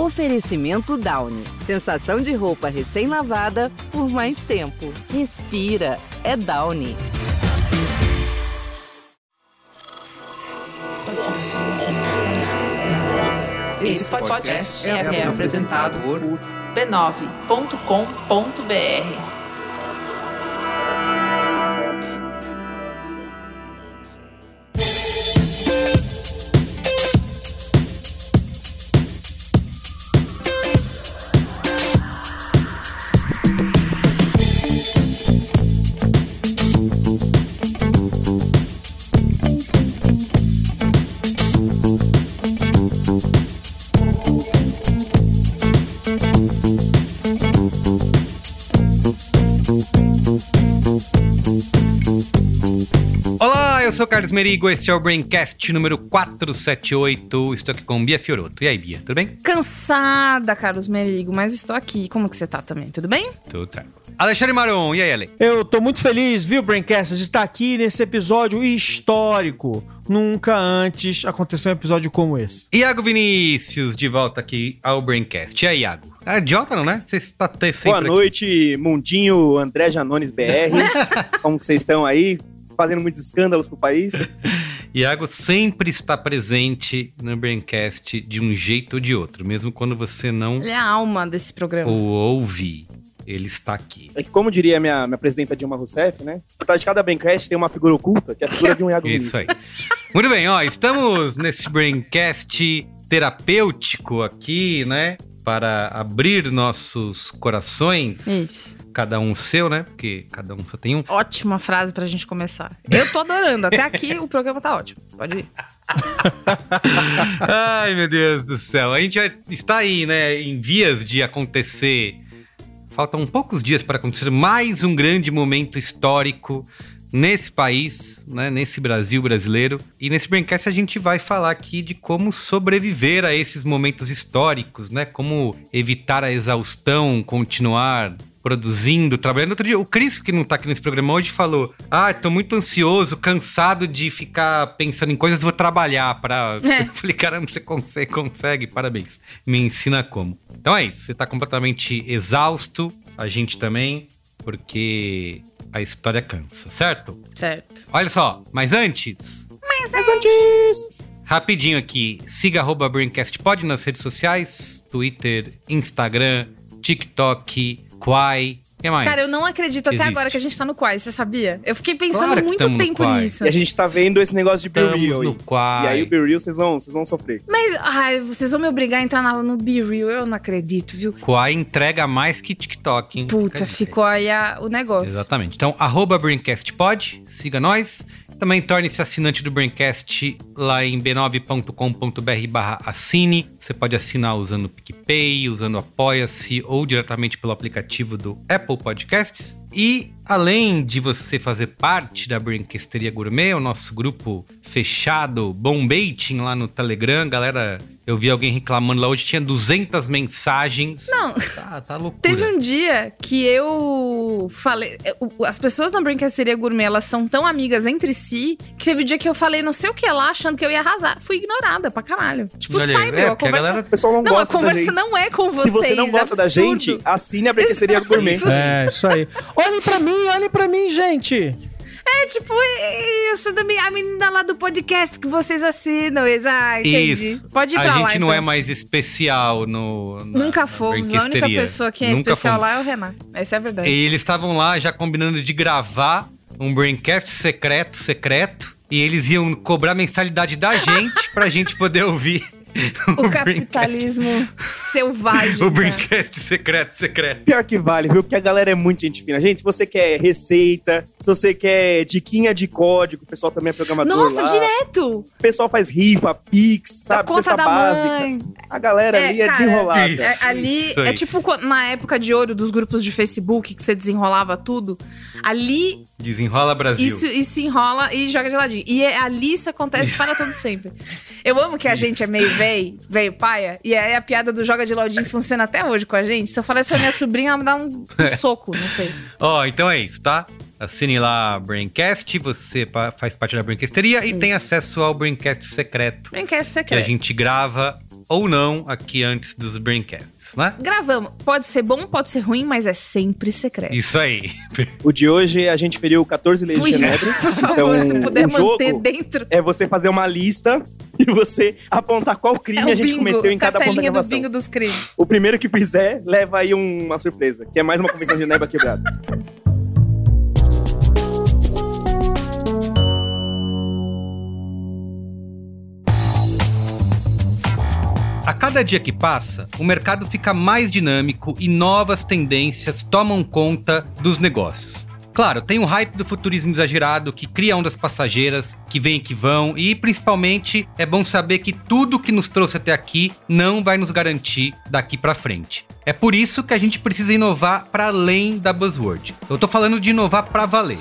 Oferecimento Downy. Sensação de roupa recém-lavada por mais tempo. Respira. É Downy. Esse podcast é, é apresentado por b9.com.br. Carlos Merigo, esse é o Braincast número 478. Estou aqui com Bia Fioroto. E aí, Bia, tudo bem? Cansada, Carlos Merigo, mas estou aqui. Como que você tá também? Tudo bem? Tudo certo. Alexandre Maron, e aí, Ale? Eu tô muito feliz, viu, Braincast, de estar aqui nesse episódio histórico. Nunca antes aconteceu um episódio como esse. Iago Vinícius, de volta aqui ao Braincast. E aí, Iago? Ah, idiota não, né? Você está até sempre Boa aqui. noite, Mundinho, André Janones BR. Como que vocês estão aí? Fazendo muitos escândalos pro país. Iago sempre está presente no Braincast de um jeito ou de outro, mesmo quando você não Ele é a alma desse programa. o ouve. Ele está aqui. É que, como diria minha, minha presidenta Dilma Rousseff, né? Por trás de cada Braincast tem uma figura oculta, que é a figura de um Iago Isso aí. Muito bem, ó, estamos nesse Braincast terapêutico aqui, né? Para abrir nossos corações. Isso. Cada um seu, né? Porque cada um só tem um. Ótima frase pra gente começar. Eu tô adorando. Até aqui o programa tá ótimo. Pode ir. Ai, meu Deus do céu. A gente está aí, né? Em vias de acontecer. Faltam poucos dias para acontecer mais um grande momento histórico nesse país, né, nesse Brasil brasileiro. E nesse Braincast a gente vai falar aqui de como sobreviver a esses momentos históricos, né? Como evitar a exaustão, continuar produzindo, trabalhando. Outro dia, o Cris, que não tá aqui nesse programa hoje, falou: Ah, tô muito ansioso, cansado de ficar pensando em coisas, vou trabalhar pra. É. Eu falei, caramba, você consegue, consegue, parabéns. Me ensina como. Então é isso, você tá completamente exausto, a gente também, porque a história cansa, certo? Certo. Olha só, mas antes, Mas antes... rapidinho aqui, siga arroba BrainCastPod nas redes sociais, Twitter, Instagram, TikTok, Quai, que mais? Cara, eu não acredito até Existe. agora que a gente tá no Quai, você sabia? Eu fiquei pensando Claro muito tempo nisso. E a gente tá vendo esse negócio de Be Real. no. Quai. E aí o Be Real vocês vão, vocês vão sofrer. Mas, ai, vocês vão me obrigar a entrar na- no Be Real. Eu não acredito, viu? Quai entrega mais que TikTok, hein? Puta, ficou aí a- o negócio. Exatamente. Então, arroba BrainCastPod, siga nós. Também torne-se assinante do Braincast lá em b9.com.br barra assine. Você pode assinar usando o PicPay, usando o Apoia-se ou diretamente pelo aplicativo do Apple Podcasts. E além de você fazer parte da Braincasteria Gourmet, o nosso grupo fechado, Bombaiting lá no Telegram, galera, eu vi alguém reclamando lá hoje, tinha 200 mensagens. Não. Tá, tá loucura. Teve um dia que eu falei. o- As pessoas na Brincadeira Gourmet, elas são tão amigas entre si que teve um dia que eu falei não sei o que lá, achando que eu ia arrasar. Fui ignorada pra caralho. Tipo, Olha sai, é, meu. A porque a conversa. galera- O pessoal não, Não, a gosta da conversa gente. não é com vocês. Se você não gosta da absurdo. gente, assine a Braincesteria Gourmet. É, isso aí. Olhem pra mim, olhem pra mim, gente. É tipo, eu sou da minha- a menina lá do podcast que vocês assinam. Ah, entendi. Isso. Pode ir a pra lá. gente não então. é mais especial no. na- Nunca fomos. A única pessoa que é Nunca especial fomos. lá é o Renan. Essa é a verdade. E eles estavam lá já combinando de gravar um Braincast secreto, secreto. E eles iam cobrar mensalidade da gente pra gente poder ouvir O Braincast- capitalismo selvagem. O cara. Braincast secreto, secreto. Pior que vale, viu? Porque a galera é muito gente fina. Gente, se você quer receita, se você quer diquinha de código, o pessoal também é programador Nossa, lá. direto! O pessoal faz rifa, pix, sabe? conta Cesta da básica. mãe. A galera É, ali é cara, desenrolada. Isso. É, ali é tipo na época de ouro dos grupos de Facebook que você desenrolava tudo. Ali Desenrola Brasil. isso, isso enrola e joga de ladinho. E é, ali isso acontece para todo sempre. Eu amo que a gente é meio velho, velho paia, e aí a piada do joga de ladinho funciona até hoje com a gente. Se eu falar isso pra minha sobrinha, ela me dá um, um soco, não sei. Ó, então é isso, tá? Assine lá a Braincast, você faz parte da Braincasteria e Isso. tem acesso ao Braincast secreto. Brinquedo Que a secreto. gente grava ou não aqui antes dos Braincasts, né? Gravamos. Pode ser bom, pode ser ruim, mas é sempre secreto. Isso aí. O de hoje a gente feriu 14 leis de Pois, Genebra. por favor, Então, se puder o jogo- manter dentro. É você fazer uma lista e você apontar qual crime É a gente bingo, cometeu em cada ponto da cartelinha do gravação. bingo dos crimes. O primeiro que fizer, leva aí um- uma surpresa, que é mais uma convenção de Genebra quebrada. A cada dia que passa, o mercado fica mais dinâmico e novas tendências tomam conta dos negócios. Claro, tem o hype do futurismo exagerado que cria ondas passageiras, que vêm e que vão, e principalmente é bom saber que tudo que nos trouxe até aqui não vai nos garantir daqui pra frente. É por isso que a gente precisa inovar para além da buzzword. Eu tô falando de inovar pra valer.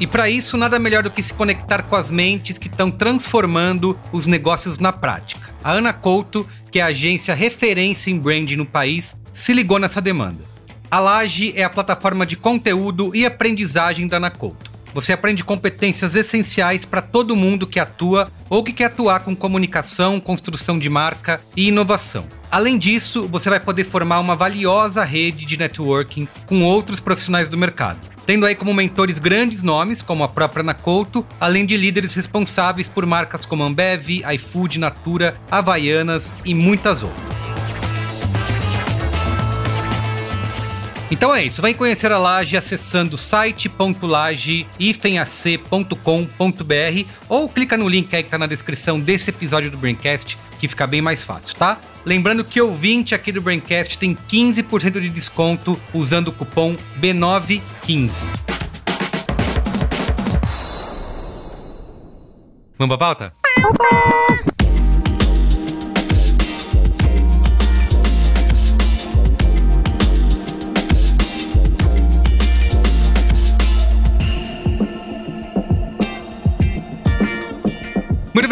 E para isso, nada melhor do que se conectar com as mentes que estão transformando os negócios na prática. A Ana Couto, que é a agência referência em branding no país, se ligou nessa demanda. A Laje é a plataforma de conteúdo e aprendizagem da Ana Couto. Você aprende competências essenciais para todo mundo que atua ou que quer atuar com comunicação, construção de marca e inovação. Além disso, você vai poder formar uma valiosa rede de networking com outros profissionais do mercado, tendo aí como mentores grandes nomes, como a própria Ana Couto, além de líderes responsáveis por marcas como Ambev, iFood, Natura, Havaianas e muitas outras. Então é isso, vem conhecer a Laje acessando site.laje-ac.com.br ou clica no link aí que tá na descrição desse episódio do Braincast, que fica bem mais fácil, tá? Lembrando que ouvinte aqui do Braincast tem 15% de desconto usando o cupom B915. Vamos pra pauta?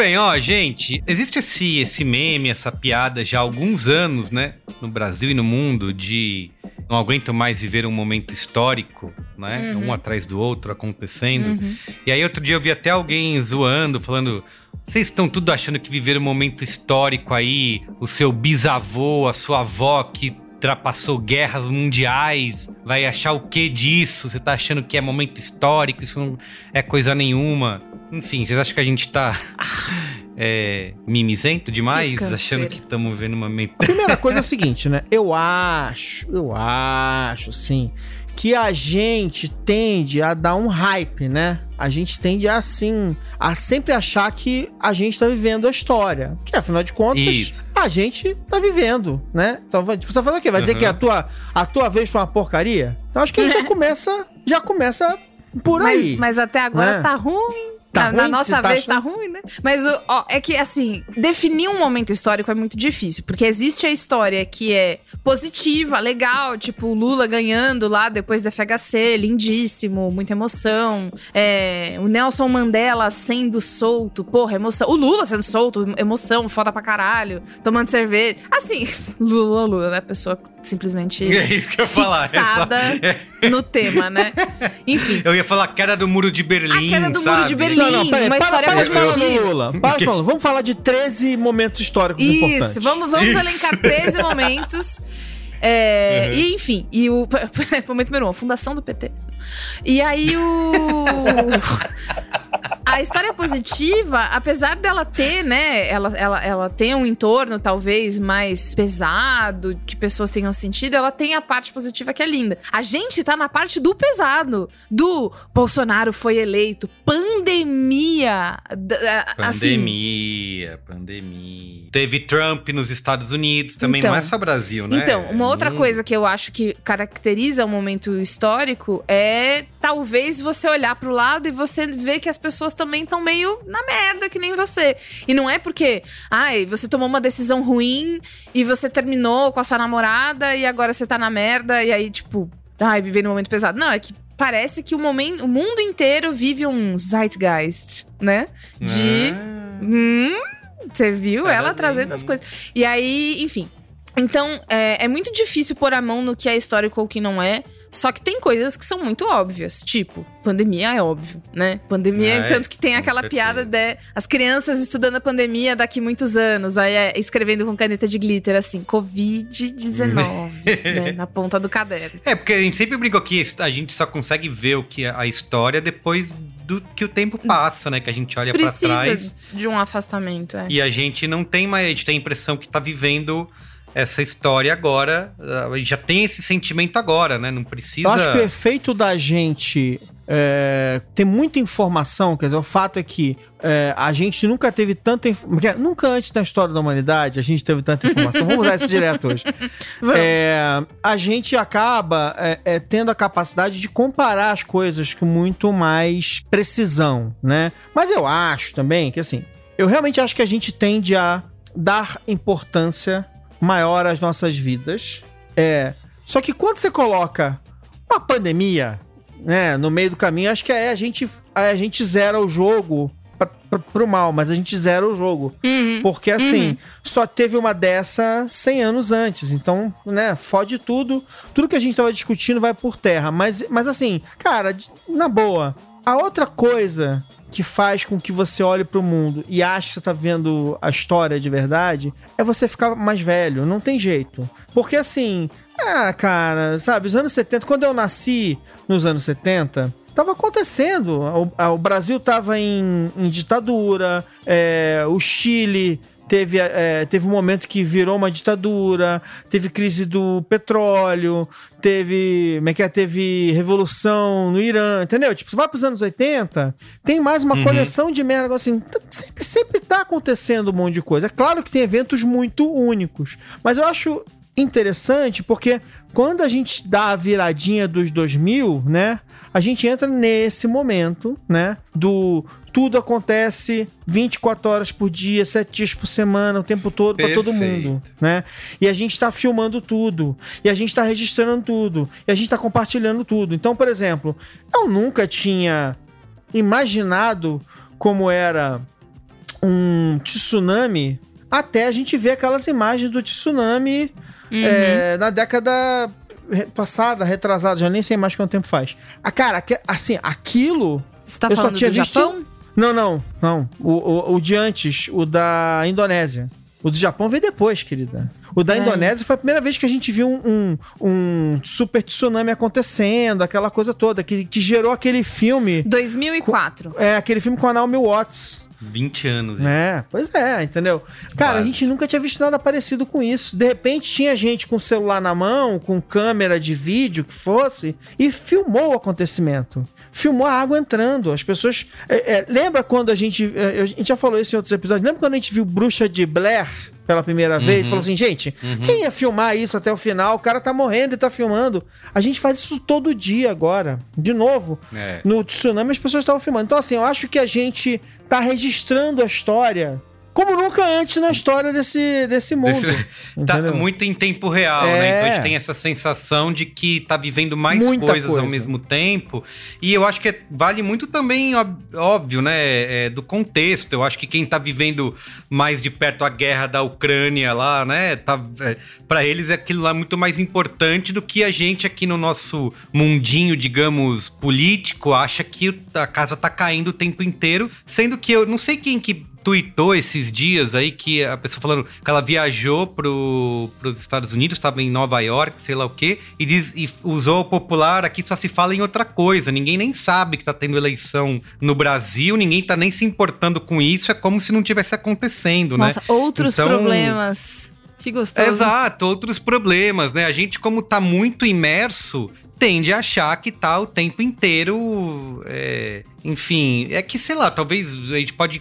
Bem, ó, gente, existe esse, esse meme, essa piada já há alguns anos, né? No Brasil e no mundo, de não aguento mais viver um momento histórico, né? Uhum. Um atrás do outro acontecendo. Uhum. E aí outro dia eu vi até alguém zoando, falando. Vocês estão tudo achando que viver um momento histórico aí, o seu bisavô, a sua avó que ultrapassou guerras mundiais, vai achar o que disso? Você tá achando que é momento histórico, isso não é coisa nenhuma. Enfim, vocês acham que a gente tá é, mimizento demais? Que achando que estamos vivendo um momento. A primeira coisa é a seguinte, né? Eu acho, eu acho, sim, que a gente tende a dar um hype, né? A gente tende a, assim, a sempre achar que a gente tá vivendo a história. Que, afinal de contas, Isso. a gente tá vivendo, né? Então, vai- você vai fazer o quê? Vai dizer Uhum. que a tua, a tua vez foi uma porcaria? Então, acho que a gente já começa, já começa por Mas, aí. mas até agora Né? tá ruim. Tá na, na ruim? nossa Você tá vez achando? tá ruim, né? Mas o- ó, é que assim, definir um momento histórico é muito difícil, porque existe a história que é positiva, legal, tipo o Lula ganhando lá depois do FHC, lindíssimo, muita emoção. É, o Nelson Mandela sendo solto, porra, emoção. O Lula sendo solto, emoção, foda pra caralho, tomando cerveja. Assim, Lula, Lula, né? Pessoa simplesmente É isso que eu ia falar. é só- fixada no tema, né? Enfim. Eu ia falar a queda do muro de Berlim. A queda do sabe? muro de Berlim. Não, não, peraí, uma para, história para de falar do. Lula. Para de falar. Vamos falar de 13 momentos históricos importantes. Isso, vamos, vamos Isso. elencar 13 momentos. É, Uhum. E enfim, e o momento número um, a fundação do PT. E aí o. A história positiva, apesar dela ter, né? Ela, ela, ela tem um entorno talvez mais pesado, que pessoas tenham sentido, ela tem a parte positiva que é linda. A gente tá na parte do pesado. Do Bolsonaro foi eleito, pandemia. Assim, Pandemia, pandemia. Teve Trump nos Estados Unidos, também Então. não é só Brasil, né? Então, uma Outra mundo. coisa que eu acho que caracteriza o momento histórico é talvez você olhar pro lado e você ver que as pessoas também estão meio na merda, que nem você. E não é porque, ai, você tomou uma decisão ruim e você terminou com a sua namorada e agora você tá na merda e aí, tipo, ai, viver num momento pesado. Não, é que parece que o, momento, o mundo inteiro vive um zeitgeist, né? De. Ah, Hum, você viu ela trazendo as coisas. E aí, enfim. Então, é, é muito difícil pôr a mão no que é histórico ou o que não é. Só que tem coisas que são muito óbvias, tipo, pandemia é óbvio, né? Pandemia, É, tanto que tem aquela certeza. piada de as crianças estudando a pandemia daqui muitos anos, aí é escrevendo com caneta de glitter assim, Covid-19, né? Na ponta do caderno. É, porque a gente sempre brincou que a gente só consegue ver o que é a história depois do que o tempo passa, né? Que a gente olha pra Precisa trás de um afastamento, é. e a gente não tem mais, a gente tem a impressão que tá vivendo essa história agora. A gente já tem esse sentimento agora, né? Não precisa. Eu acho que o efeito da gente é, ter muita informação, quer dizer, o fato é que é, a gente nunca teve tanta informação. Nunca antes na história da humanidade a gente teve tanta informação. Vamos usar isso direto hoje. É, a gente acaba é, é, tendo a capacidade de comparar as coisas com muito mais precisão, né? Mas eu acho também que, assim, eu realmente acho que a gente tende a dar importância maior às nossas vidas. É, só que quando você coloca uma pandemia, né, no meio do caminho, acho que aí a gente, aí a gente zera o jogo pra, pra, pro mal, mas a gente zera o jogo. Uhum. Porque assim, só teve uma dessa 100 anos antes. Então, né, fode tudo. Tudo que a gente tava discutindo vai por terra. Mas, mas assim, cara, na boa, a outra coisa que faz com que você olhe pro mundo e ache que você tá vendo a história de verdade é você ficar mais velho. Não tem jeito. Porque assim, ah, cara, sabe, os anos 70, quando eu nasci nos anos 70, tava acontecendo. O, o Brasil tava em, em ditadura, é, o Chile teve, é, teve um momento que virou uma ditadura, teve crise do petróleo, teve, como é que é? teve revolução no Irã, entendeu? Tipo, você vai pros anos 80, tem mais uma Uhum. coleção de merda, assim, t- sempre, sempre tá acontecendo um monte de coisa. É claro que tem eventos muito únicos, mas eu acho interessante porque quando a gente dá a viradinha dos 2000, né, a gente entra nesse momento, né, do tudo acontece 24 horas por dia, 7 dias por semana, o tempo todo pra todo mundo, né? E a gente tá filmando tudo, e a gente tá registrando tudo, e a gente tá compartilhando tudo. Então, por exemplo, eu nunca tinha imaginado como era um tsunami até a gente ver aquelas imagens do tsunami Uhum. é, na década passada, retrasada, já nem sei mais quanto tempo faz. Ah, cara, assim, aquilo. Você tá eu só falando tinha do visto- Japão? Não, não, não. O, o, o de antes, o da Indonésia. O do Japão veio depois, querida. O da É. Indonésia foi a primeira vez que a gente viu um, um, um super tsunami acontecendo, aquela coisa toda, que, que gerou aquele filme. 2004. É, aquele filme com a Naomi Watts. 20 anos. É, pois é, entendeu? Cara, a Quase. gente nunca tinha visto nada parecido com isso. De repente tinha gente com celular na mão, com câmera de vídeo que fosse, e filmou o acontecimento. Filmou a água entrando. As pessoas. é, é, lembra quando a gente. é, a gente já falou isso em outros episódios. Lembra quando a gente viu Bruxa de Blair pela primeira vez? Falou assim, gente, quem ia filmar isso até o final? O cara tá morrendo e tá filmando. A gente faz isso todo dia agora. De novo É. no tsunami as pessoas estavam filmando. Então, assim, eu acho que a gente tá registrando a história como nunca antes na história desse, desse mundo. Desse- tá muito em tempo real, né? É. Então a gente tem essa sensação de que tá vivendo mais Muita coisas ao coisa. mesmo tempo. E eu acho que é- vale muito também, óbvio, né? é, do contexto. Eu acho que quem tá vivendo mais de perto a guerra da Ucrânia lá, né? Tá, é, para eles é aquilo lá muito mais importante do que a gente aqui no nosso mundinho, digamos, político, acha que a casa tá caindo o tempo inteiro. Sendo que eu não sei quem que tweetou esses dias aí que a pessoa falando que ela viajou pro, pros Estados Unidos, estava em Nova York, sei lá o quê, e, diz, e usou o popular, aqui só se fala em outra coisa, ninguém nem sabe que tá tendo eleição no Brasil, ninguém tá nem se importando com isso, é como se não tivesse acontecendo, né? Nossa, outros Então- problemas. Que gostoso. Exato, outros problemas, né? A gente, como tá muito imerso, tende a achar que tá o tempo inteiro. é, enfim, é que, sei lá, talvez a gente pode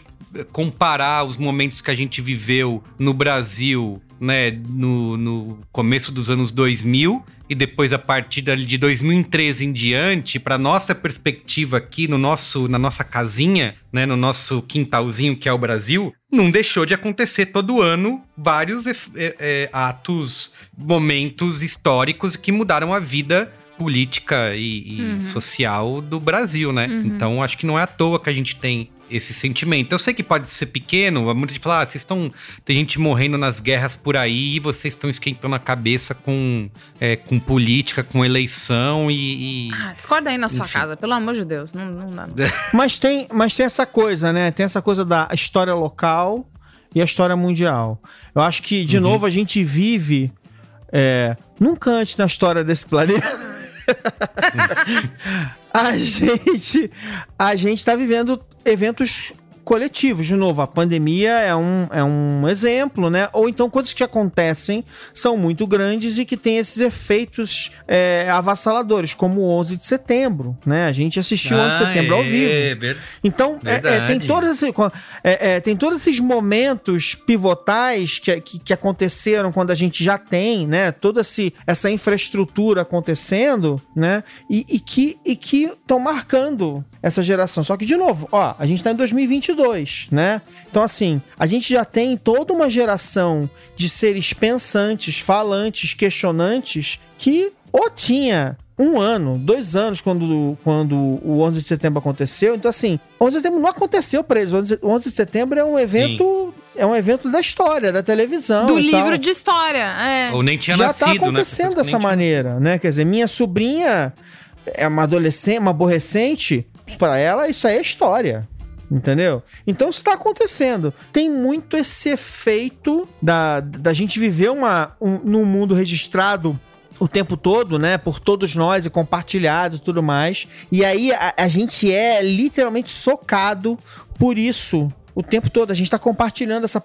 comparar os momentos que a gente viveu no Brasil, né, no, no começo dos anos 2000 e depois a partir de 2013 em diante, para nossa perspectiva aqui no nosso, na nossa casinha, né, no nosso quintalzinho que é o Brasil, não deixou de acontecer todo ano vários é, é, atos, momentos históricos que mudaram a vida política e, e Uhum. social do Brasil, né? Uhum. Então acho que não é à toa que a gente tem esse sentimento. Eu sei que pode ser pequeno, muita gente fala, ah, vocês estão. Tem gente morrendo nas guerras por aí e vocês estão esquentando a cabeça com, é, com política, com eleição e. e... Ah, discorda aí na sua Enfim. casa, pelo amor de Deus. Não, não dá. não. Mas tem, mas tem essa coisa, né? Tem essa coisa da história local e a história mundial. Eu acho que, de novo, a gente vive é, nunca antes na história desse planeta. a gente a gente tá vivendo eventos coletivos. De novo, a pandemia é um, é um exemplo, né? Ou então coisas que acontecem são muito grandes e que têm esses efeitos é, avassaladores, como o 11 de setembro, né? A gente assistiu o 11 de setembro ao vivo. É, Então, é, é, tem, todos esses, é, é, tem todos esses momentos pivotais que, que, que aconteceram quando a gente já tem, né? Toda esse, essa infraestrutura acontecendo, né? E, e que e que estão marcando essa geração. Só que, de novo, ó, a gente tá em 2022, né? Então, assim, a gente já tem toda uma geração de seres pensantes, falantes, questionantes, que ou tinha um ano, dois anos quando, quando o 11 de setembro aconteceu. Então, assim, 11 de setembro não aconteceu pra eles. O 11 o 11 de setembro é um evento. É um evento da história, da televisão. Do e livro tal. de história. É. Ou nem tinha Já nascido, tá né? acontecendo que dessa nem tinham- maneira, né? Quer dizer, minha sobrinha é uma adolescente, uma aborrecente. Pra ela, isso aí é história. Entendeu? Então isso tá acontecendo. Tem muito esse efeito da, da gente viver uma, um, num mundo registrado o tempo todo, né? Por todos nós e compartilhado e tudo mais. E aí a, a gente é literalmente socado por isso o tempo todo. A gente tá compartilhando essa,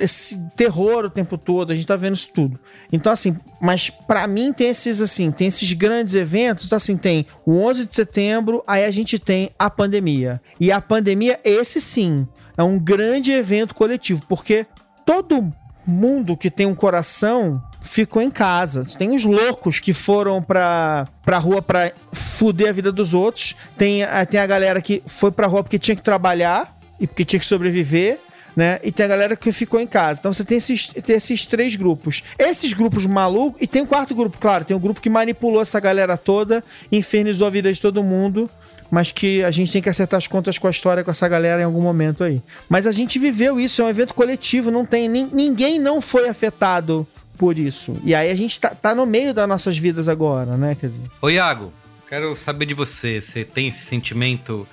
esse terror o tempo todo. A gente tá vendo isso tudo. Então, assim, mas pra mim tem esses, assim, tem esses grandes eventos. Assim, tem o 11 de setembro, aí a gente tem a pandemia. E a pandemia, esse sim, é um grande evento coletivo, porque todo mundo que tem um coração ficou em casa. Tem os loucos que foram pra, pra rua pra fuder a vida dos outros. Tem, tem a galera que foi pra rua porque tinha que trabalhar e porque tinha que sobreviver. Né? E tem a galera que ficou em casa. Então você tem esses, tem esses três grupos. Esses grupos malucos. E tem um quarto grupo, claro. Tem um grupo que manipulou essa galera toda, infernizou a vida de todo mundo. Mas que a gente tem que acertar as contas com a história com essa galera em algum momento aí. Mas a gente viveu isso, é um evento coletivo, não tem. nin- ninguém não foi afetado por isso. E aí a gente tá, tá no meio das nossas vidas agora, né? Quer dizer. Ô, Iago, quero saber de você. Você tem esse sentimento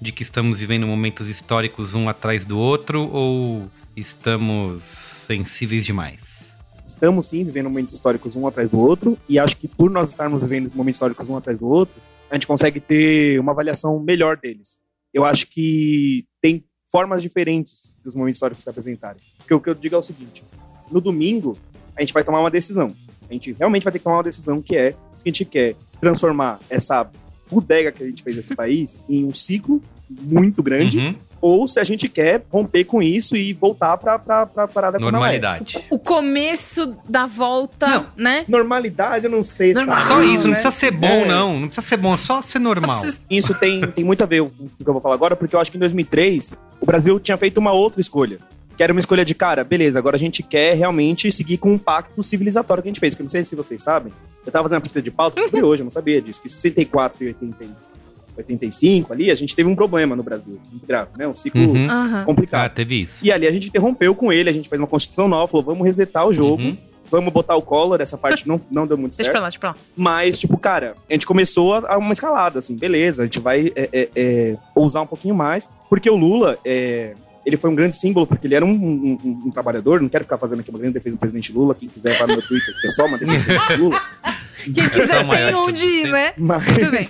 de que estamos vivendo momentos históricos um atrás do outro ou estamos sensíveis demais? Estamos sim vivendo momentos históricos um atrás do outro, e acho que por nós estarmos vivendo momentos históricos um atrás do outro, a gente consegue ter uma avaliação melhor deles. Eu acho que tem formas diferentes dos momentos históricos se apresentarem. Porque o que eu digo é o seguinte: no domingo, a gente vai tomar uma decisão. A gente realmente vai ter que tomar uma decisão que é se a gente quer transformar essa bodega que a gente fez nesse país em um ciclo muito grande, Uhum. ou se a gente quer romper com isso e voltar pra, pra, pra parada como é. Normalidade. O começo da volta, Não. né? Normalidade, eu não sei. se Normal. tá Só bom, isso, não né? precisa ser bom, É. não. Não precisa ser bom, é só ser normal. Só precisa- Isso tem, tem muito a ver com o que eu vou falar agora, porque eu acho que em 2003 o Brasil tinha feito uma outra escolha. Que era uma escolha de, cara, beleza, agora a gente quer realmente seguir com um pacto civilizatório que a gente fez. Que eu não sei se vocês sabem. Eu tava fazendo a pesquisa de pauta, descobri hoje, eu não sabia disso. Que 64 e 80, e 85 ali, a gente teve um problema no Brasil. Muito grave, né? Um ciclo Uhum. Aham. Ah, complicado. teve isso. E ali a gente interrompeu com ele, a gente fez uma constituição nova, falou, vamos resetar o jogo, Uhum. vamos botar o Collor, essa parte não, não deu muito Deixa certo. pra lá, deixa pra lá. Mas, tipo, cara, a gente começou a, a uma escalada, assim, beleza, a gente vai é, é, é, ousar um pouquinho mais, porque o Lula, é, ele foi um grande símbolo, porque ele era um, um- um- um trabalhador, não quero ficar fazendo aqui uma grande defesa do presidente Lula, quem quiser vai no meu Twitter, que é só uma defesa do presidente Lula, Quem quiser é tem onde ir, né? mas... Tudo bem.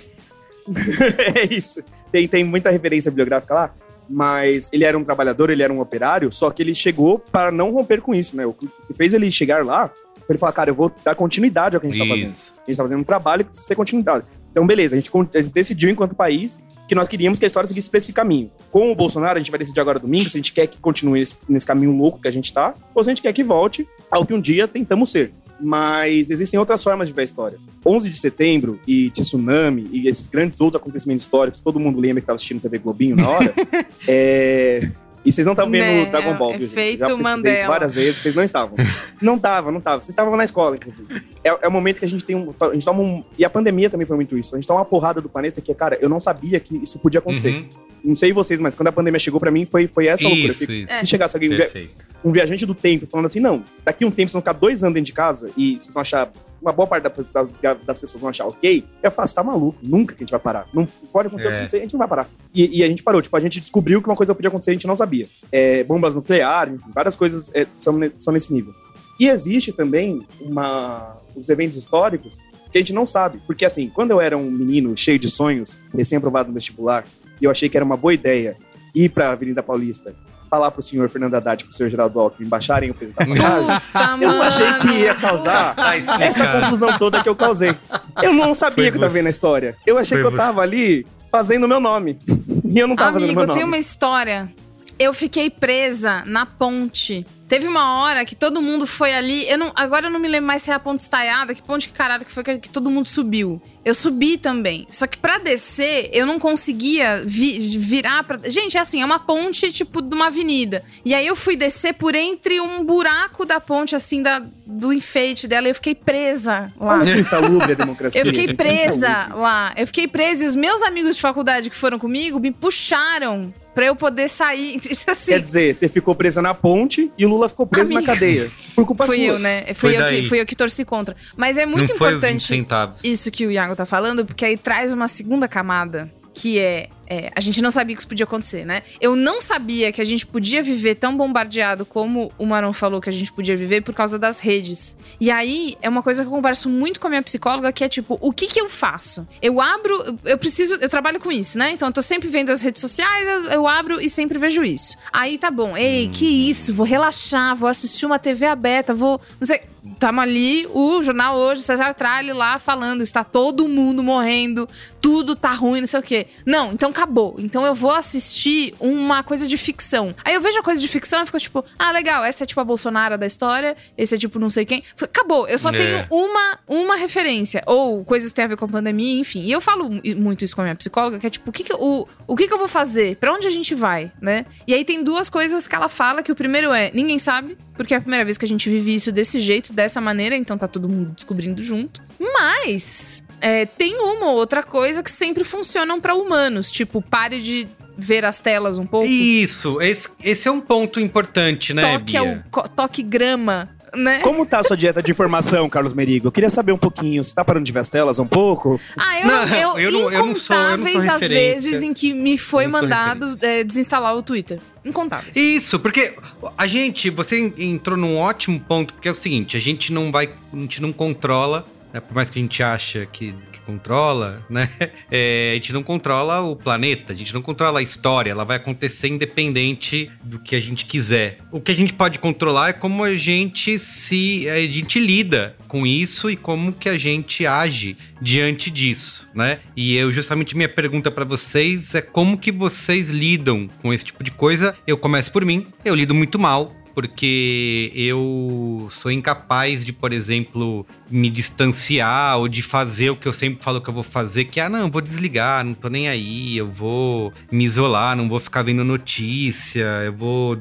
é isso, tem, tem muita referência bibliográfica lá, mas ele era um trabalhador, ele era um operário, só que ele chegou para não romper com isso, né, o que fez ele chegar lá, foi ele falar, cara, eu vou dar continuidade ao que a gente tá fazendo. A gente tá fazendo um trabalho que precisa ser continuidade. Então, beleza, a gente, a gente decidiu enquanto país que nós queríamos que a história seguisse pra esse caminho. Com o Bolsonaro, a gente vai decidir agora domingo se a gente quer que continue esse- nesse caminho louco que a gente tá, ou se a gente quer que volte ao que um dia tentamos ser. Mas existem outras formas de ver a história. 11 de setembro e tsunami e esses grandes outros acontecimentos históricos, todo mundo lembra que tava assistindo TV Globinho na hora. é... E vocês não estavam vendo Né, Dragon Ball, é viu, gente? Já pesquisei isso Mandela. várias vezes, vocês não estavam. Não tava, não tava. Vocês estavam na escola, inclusive. É, é o momento que a gente tem um. A gente toma um. E a pandemia também foi muito isso. A gente toma uma porrada do planeta que, cara, eu não sabia que isso podia acontecer. Uhum. não sei vocês, mas quando a pandemia chegou pra mim, foi, foi essa loucura. Isso, Porque isso. Se chegasse alguém, Perfeito. um viajante do tempo, falando assim, não, daqui a um tempo vocês vão ficar dois anos dentro de casa e vocês vão achar, uma boa parte da- da- das pessoas vão achar ok, falo, você tá maluco, nunca que a gente vai parar. Não pode acontecer, É. acontecer, a gente não vai parar. E, e a gente parou, tipo, a gente descobriu que uma coisa podia acontecer e a gente não sabia. É, bombas nucleares, enfim, várias coisas é, são, são nesse nível. E existe também uma, os eventos históricos que a gente não sabe. Porque, assim, quando eu era um menino cheio de sonhos, recém-aprovado no vestibular, e eu achei que era uma boa ideia ir pra Avenida Paulista, falar pro senhor Fernando Haddad e pro senhor Geraldo Alckmin baixarem o preço da passagem, eu não achei que ia causar Tá essa confusão toda que eu causei. Eu não sabia Foi que eu tava você. vendo a história. Eu achei Foi que eu você. tava ali fazendo o meu nome. E eu não tava fazendo o Amigo, meu nome. tem uma história. Eu fiquei presa na ponte. Teve uma hora que todo mundo foi ali. Eu não, agora eu não me lembro mais se é a ponte estaiada, que ponte que caralho que foi que, que todo mundo subiu. Eu subi também. Só que pra descer, eu não conseguia vi- virar pra. Gente, é assim, é uma ponte tipo de uma avenida. E aí eu fui descer por entre um buraco da ponte, assim, da, do enfeite dela. E eu fiquei presa lá. Insalubre a democracia. Eu fiquei é presa lá. Eu fiquei presa e os meus amigos de faculdade que foram comigo me puxaram pra eu poder sair. Isso assim. Quer dizer, você ficou presa na ponte e o Lula ficou preso Amiga. na cadeia. Por culpa Fui sua. eu, né? Fui Foi eu, que, fui eu que torci contra. Mas é muito não foi os 20 importante isso que o Iago tá falando, porque aí traz uma segunda camada, que é, é, a gente não sabia que isso podia acontecer, né? Eu não sabia que a gente podia viver tão bombardeado como o Maron falou que a gente podia viver por causa das redes. E aí é uma coisa que eu converso muito com a minha psicóloga, que é tipo, o que que eu faço? Eu abro, eu preciso, eu trabalho com isso, né? Então eu tô sempre vendo as redes sociais, eu, eu abro e sempre vejo isso. Aí tá bom, ei, que isso, vou relaxar, vou assistir uma TV aberta, vou, não sei, Tamo ali, o jornal hoje, César Tralli lá falando, está todo mundo morrendo, tudo tá ruim, não sei o quê. Não, então acabou. Então eu vou assistir uma coisa de ficção. Aí eu vejo a coisa de ficção e fico tipo, ah, legal, essa é tipo a Bolsonaro da história, esse é tipo não sei quem. Acabou, eu só É. tenho uma, uma referência. Ou coisas que tem a ver com a pandemia, enfim. E eu falo muito isso com a minha psicóloga, que é tipo, o que que, eu- o, o que, que eu vou fazer? Pra onde a gente vai, né? E aí tem duas coisas que ela fala, que o primeiro é, ninguém sabe, porque é a primeira vez que a gente vive isso desse jeito, dessa maneira, então tá todo mundo descobrindo junto. Mas é, tem uma ou outra coisa que sempre funcionam pra humanos, tipo, pare de ver as telas um pouco. Isso, esse, esse é um ponto importante, né, toque, ao, co- toque grama, né? Como tá a sua dieta de informação, Carlos Merigo? Eu queria saber um pouquinho. Você tá parando de ver as telas um pouco? Ah, eu, Não, eu, eu não- eu não sou- eu não sou incontáveis as vezes em que me foi mandado é, desinstalar o Twitter. Incontáveis. Isso, porque a gente, você en- entrou num ótimo ponto, porque é o seguinte, a gente não vai, a gente não controla, né, por mais que a gente acha que, que controla, né, é, a gente não controla o planeta, a gente não controla a história, ela vai acontecer independente do que a gente quiser. O que a gente pode controlar é como a gente se, a gente lida com isso e como que a gente age diante disso, né? E eu justamente minha pergunta pra vocês é como que vocês lidam com esse tipo de coisa? Eu começo por mim. Eu lido muito mal porque eu sou incapaz de, por exemplo, me distanciar ou de fazer o que eu sempre falo que eu vou fazer, que é, ah, não, vou desligar, não tô nem aí, eu vou me isolar, não vou ficar vendo notícia, eu vou,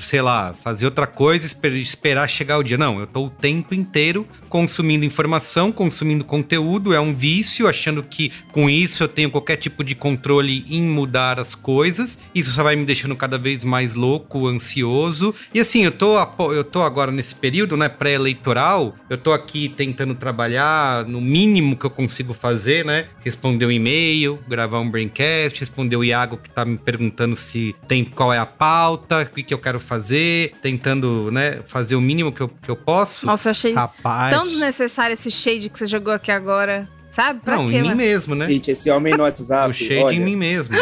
sei lá, fazer outra coisa, esper- esperar chegar o dia. Não, eu tô o tempo inteiro consumindo informação, consumindo conteúdo, é um vício, achando que com isso eu tenho qualquer tipo de controle em mudar as coisas. Isso só vai me deixando cada vez mais louco, ansioso. E assim, eu tô, eu tô agora nesse período, né, pré-eleitoral, eu tô aqui tentando trabalhar no mínimo que eu consigo fazer, né? Responder um e-mail, gravar um braincast, responder o Iago que tá me perguntando se tem qual é a pauta, o que, que eu quero fazer, tentando, né, fazer o mínimo que eu, que eu posso. Nossa, eu achei Rapaz. tão desnecessário esse shade que você jogou aqui agora. Sabe? Pra Não, quê? em mim mano? mesmo, né? Gente, esse homem no WhatsApp. o shade olha, em mim mesmo.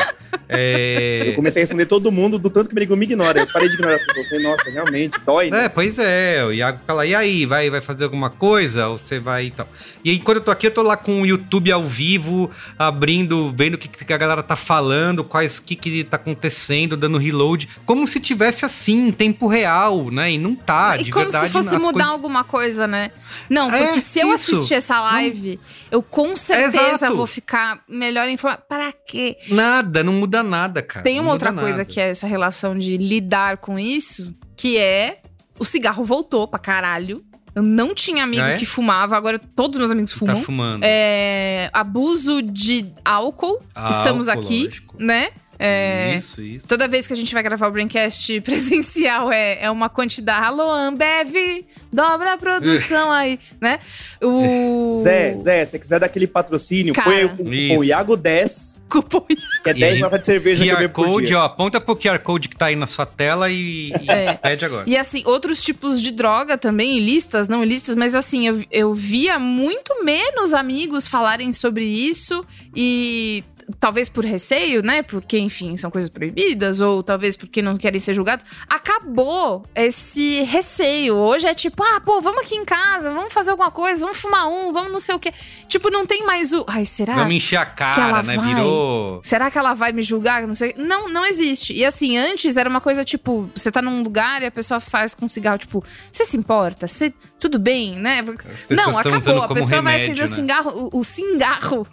É... Eu comecei a responder todo mundo do tanto que o Merigo me ignora. Eu parei de ignorar as pessoas. Falei, nossa, realmente, dói, né? É, pois é, o Iago fica lá, e aí, vai, vai fazer alguma coisa? Ou você vai e tal. E aí, quando eu tô aqui, eu tô lá com o YouTube ao vivo, abrindo, vendo o que, que a galera tá falando, quais, o que que tá acontecendo, dando reload, como se tivesse assim, em tempo real, né? E não tá, E de como verdade. se fosse mudar coisas- alguma coisa, né? Não, É, porque se eu isso. assistir essa live, eu com certeza Exato. vou ficar melhor informada. Para quê? Nada, não muda nada, cara. Tem uma outra coisa nada. que é essa relação de lidar com isso, que é o cigarro voltou pra caralho. Eu não tinha amigo Ah, é? que fumava, agora todos meus amigos Tá fumam. fumando. É, abuso de álcool, Ah, estamos álcool, aqui, lógico. né? É, Isso, isso. Toda vez que a gente vai gravar o Braincast presencial é, é uma quantidade. Alô, Ambev, dobra a produção aí, né? O... Zé, Zé, se você quiser dar aquele patrocínio, Cara. põe o, Iago 10, Cupom. que é E 10 aí, latas de cerveja que eu QR bebo por Code, dia. ó, aponta pro QR Code que tá aí na sua tela e, e É. pede agora. E assim, outros tipos de droga também, ilícitas, não ilícitas, mas assim, eu, eu via muito menos amigos falarem sobre isso e talvez por receio, né? Porque, enfim, são coisas proibidas, ou talvez porque não querem ser julgados. Acabou esse receio. Hoje é tipo, ah, pô, vamos aqui em casa, vamos fazer alguma coisa, vamos fumar um, vamos não sei o quê. Tipo, não tem mais o. Ai, será? Vamos encher a ela cara, né? vai? Virou. Será que ela vai me julgar? Não sei. Não, não existe. E assim, antes era uma coisa tipo, você tá num lugar e a pessoa faz com cigarro, tipo, você se importa? Você, tudo bem, né? Não, acabou. A pessoa vai remédio, acender o né? cigarro, o, o cigarro.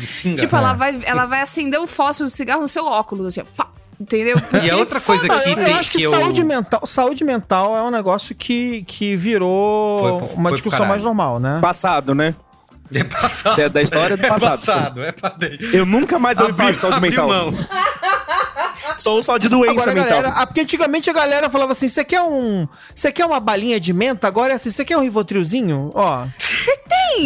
Sim, Tipo, ela vai, ela vai acender o fósforo do cigarro no seu óculos, assim, ó, pá, entendeu? E a outra coisa que eu, tem eu acho que, que eu- saúde mental, saúde mental é um negócio que, que virou Foi foi uma discussão mais normal, né? Passado, né? É passado. Você é da história do É passado. sim. passado, é passado. Eu nunca mais ouvi falar de saúde mental. mão. Só ouço falar de doença Agora, mental. galera, ah, porque antigamente a galera falava assim: você quer um. Você quer uma balinha de menta? Agora é assim, você quer um rivotrilzinho? Ó.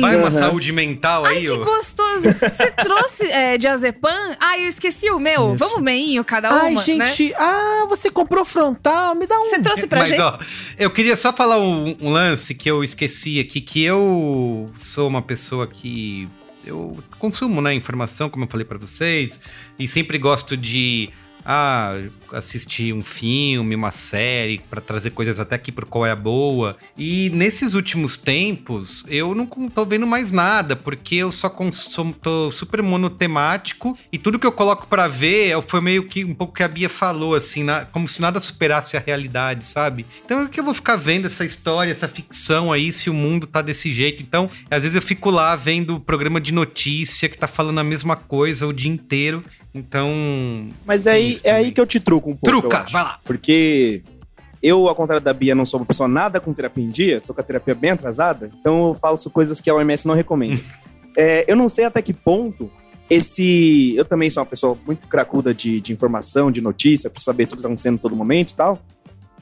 Vai uma Uhum. saúde mental Ai, aí, que ó. gostoso. Você trouxe é, diazepam? Ai, eu esqueci o meu. Isso. Vamos meinho cada uma, Ai, né? gente. Ah, você comprou frontal? Me dá um. Você trouxe pra Mas, gente? ó, eu queria só falar um, um lance que eu esqueci aqui, que eu sou uma pessoa que eu consumo, né, informação, como eu falei pra vocês, e sempre gosto de ah, assistir um filme, uma série, pra trazer coisas até aqui pro qual é a boa. E nesses últimos tempos, eu não tô vendo mais nada, porque eu só consumo, tô super monotemático, e tudo que eu coloco pra ver foi meio que um pouco que a Bia falou, assim, na- como se nada superasse a realidade, sabe? Então, é que eu vou ficar vendo essa história, essa ficção aí, se o mundo tá desse jeito. Então, às vezes eu fico lá vendo programa de notícia que tá falando a mesma coisa o dia inteiro. Então, Mas é aí, é aí que eu te truco um pouco. Truca, vai lá. Porque eu, ao contrário da Bia, não sou uma pessoa nada com terapia em dia, tô com a terapia bem atrasada, então eu faço coisas que a OMS não recomenda. É, eu não sei até que ponto esse. Eu também sou uma pessoa muito cracuda de, de informação, de notícia, pra saber tudo que tá acontecendo em todo momento e tal.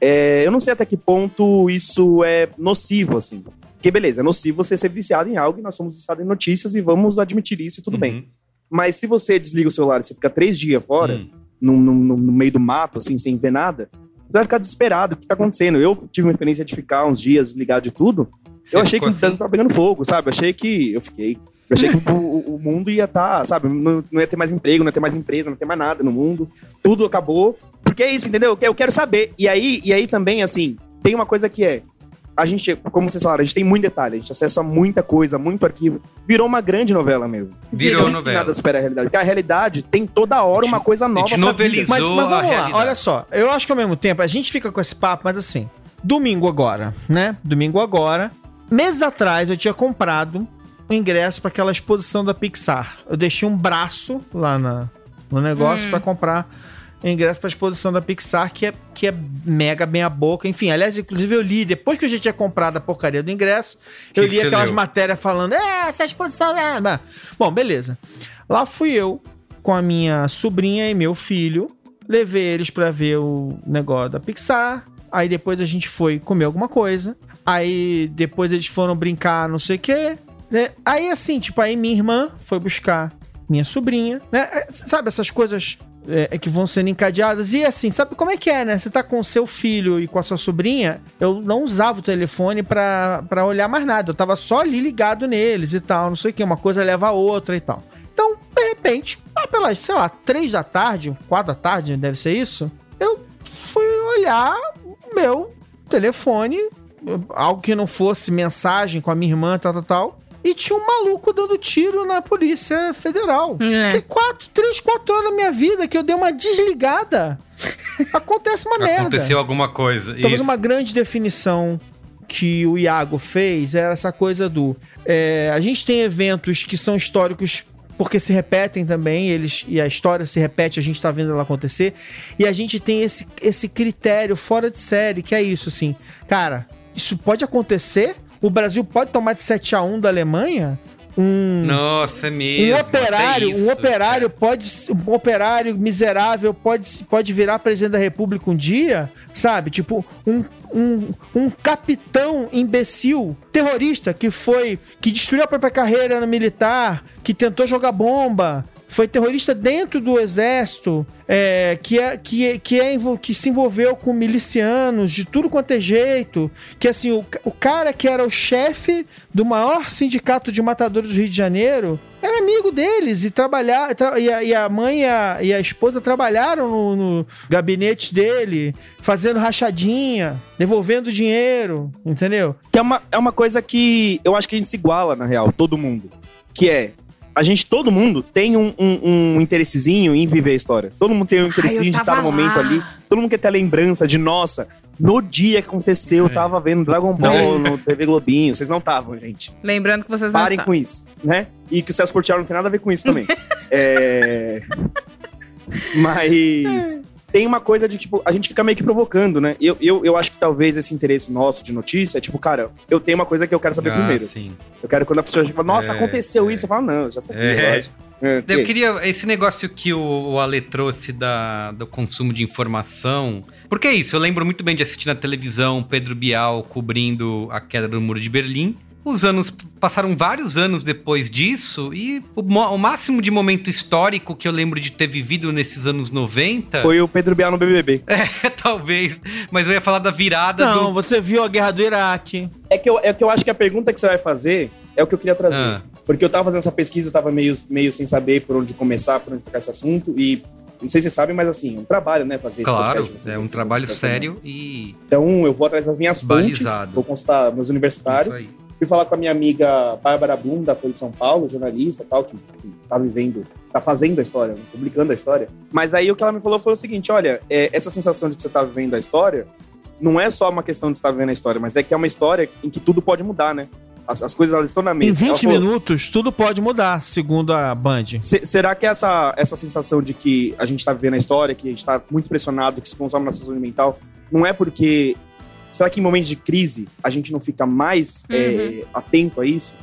É, eu não sei até que ponto isso é nocivo, assim. Porque, beleza, é nocivo você ser viciado em algo e nós somos viciados em notícias e vamos admitir isso e tudo bem. Mas se você desliga o celular e você fica três dias fora, hum. no, no- no meio do mato, assim, sem ver nada, você vai ficar desesperado. O que tá acontecendo? Eu tive uma experiência de ficar uns dias desligado de tudo. Você eu achei que ficou o Brasil tava pegando fogo, sabe? Eu achei que. Eu fiquei. Eu achei que o, o- mundo ia estar, sabe? Não, não ia ter mais emprego, não ia ter mais empresa, não ia ter mais nada no mundo. Tudo acabou. Porque é isso, entendeu? Eu quero saber. E aí, e aí também, assim, tem uma coisa que é. A gente, como vocês falaram, a gente tem muito detalhe, a gente acessa muita coisa, muito arquivo. Virou uma grande novela mesmo. Virou que novela. nada supera a realidade. Porque a realidade tem toda hora uma coisa nova. gente pra novelizou. Mas, mas a vamos lá, realidade. olha só. Eu acho que ao mesmo tempo, a gente fica com esse papo, mas assim, domingo agora, né? Domingo agora. Meses atrás eu tinha comprado o ingresso para aquela exposição da Pixar. Eu deixei um braço lá na, no negócio Hum. pra comprar ingresso pra exposição da Pixar, que é, que é mega bem a boca. Enfim, aliás, inclusive eu li, depois que eu já tinha comprado a porcaria do ingresso, Que eu li aquelas leu? matérias falando, é, essa exposição é... mas-" Bom, beleza. Lá fui eu com a minha sobrinha e meu filho, levei eles pra ver o negócio da Pixar. Aí depois a gente foi comer alguma coisa. Aí depois eles foram brincar, não sei o quê. né? Aí assim, tipo, aí minha irmã foi buscar minha sobrinha, né? É, Sabe essas coisas é, que vão sendo encadeadas. E assim, sabe como é que é, né? Você tá com o seu filho e com a sua sobrinha, eu não usava o telefone pra olhar mais nada. Eu tava só ali ligado neles e tal, não sei o que. Uma coisa leva a outra e tal. Então, de repente, lá pelas, sei lá, três da tarde, quatro da tarde, deve ser isso, eu fui olhar meu telefone, algo que não fosse mensagem com a minha irmã, tal, tal, tal. E tinha um maluco dando tiro na Polícia Federal. É. Que quatro, três, quatro horas da minha vida que eu dei uma desligada. Acontece uma merda. Aconteceu alguma coisa. Talvez Isso. uma grande definição que o Iago fez era essa coisa do. é, a gente tem eventos que são históricos porque se repetem também, eles e a história se repete, a gente tá vendo ela acontecer, e a gente tem esse, esse critério fora de série, que é isso, assim, cara, isso pode acontecer, o Brasil pode tomar de 7 a 1 da Alemanha, um Nossa, é mesmo. um até operário, isso, um operário cara. pode, um operário miserável pode, pode virar presidente da república um dia, sabe? Tipo, um, um, um capitão imbecil, terrorista, que foi, que destruiu a própria carreira no militar, que tentou jogar bomba, foi terrorista dentro do exército, é, que, é, que, é, que, é, que se envolveu com milicianos de tudo quanto é jeito, que assim, o, o cara que era o chefe do maior sindicato de matadores do Rio de Janeiro era amigo deles e trabalhar tra- e, a, e a mãe e a, e a esposa trabalharam no, no gabinete dele, fazendo rachadinha, devolvendo dinheiro, entendeu? Que é uma, é uma coisa que eu acho que a gente se iguala, na real, todo mundo. Que é. A gente, todo mundo, tem um, um, um interessezinho em viver a história. Todo mundo tem um interessezinho de estar no momento lá. ali. Todo mundo quer ter a lembrança de, nossa, no dia que aconteceu, eu tava vendo Dragon Ball no TV Globinho. Vocês não estavam, gente. Lembrando que vocês não Parem com isso, né? E que o Celso Portioli não tem nada a ver com isso também. é... Mas tem uma coisa de, tipo, a gente fica meio que provocando, né? Eu, eu, eu acho que talvez esse interesse nosso de notícia é, tipo, cara, eu tenho uma coisa que eu quero saber Ah, primeiro. assim. sim. Eu quero quando a pessoa fala, nossa, É, aconteceu é. isso. Eu falo, não, eu já sabia, É. lógico. É, Eu que- queria. Esse negócio que o, o Ale trouxe da, do consumo de informação. Porque é isso, eu lembro muito bem de assistir na televisão Pedro Bial cobrindo a queda do Muro de Berlim. Os anos passaram vários anos depois disso, e o, o máximo de momento histórico que eu lembro de ter vivido nesses anos 90. Foi o Pedro Bial no BBB. É, talvez. Mas eu ia falar da virada Não, do. você viu a guerra do Iraque. É que, eu, é que eu acho que a pergunta que você vai fazer é o que eu queria trazer. Ah. Porque eu tava fazendo essa pesquisa, eu tava meio, meio sem saber por onde começar, por onde tocar esse assunto. E não sei se vocês sabem, mas assim, é um trabalho, né? Fazer esse Claro, podcast, vocês- é um trabalho ficar sério e. Então eu vou atrás das minhas fontes, Balizado. vou consultar meus universitários. Isso aí. Fui falar com a minha amiga Bárbara Blum, da Folha de São Paulo, jornalista e tal, que enfim, tá vivendo, tá fazendo a história, publicando a história. Mas aí o que ela me falou foi o seguinte: olha, é, essa sensação de que você tá vivendo a história não é só uma questão de estar vivendo a história, mas é que é uma história em que tudo pode mudar, né? As, as coisas elas estão na mesa. Em 20 Ela falou, minutos, tudo pode mudar, segundo a Band. Se- será que essa, essa sensação de que a gente tá vivendo a história, que a gente tá muito pressionado, que se consome nossa saúde mental, não é porque. Será que em momentos de crise a gente não fica mais Uhum. é, atento a isso?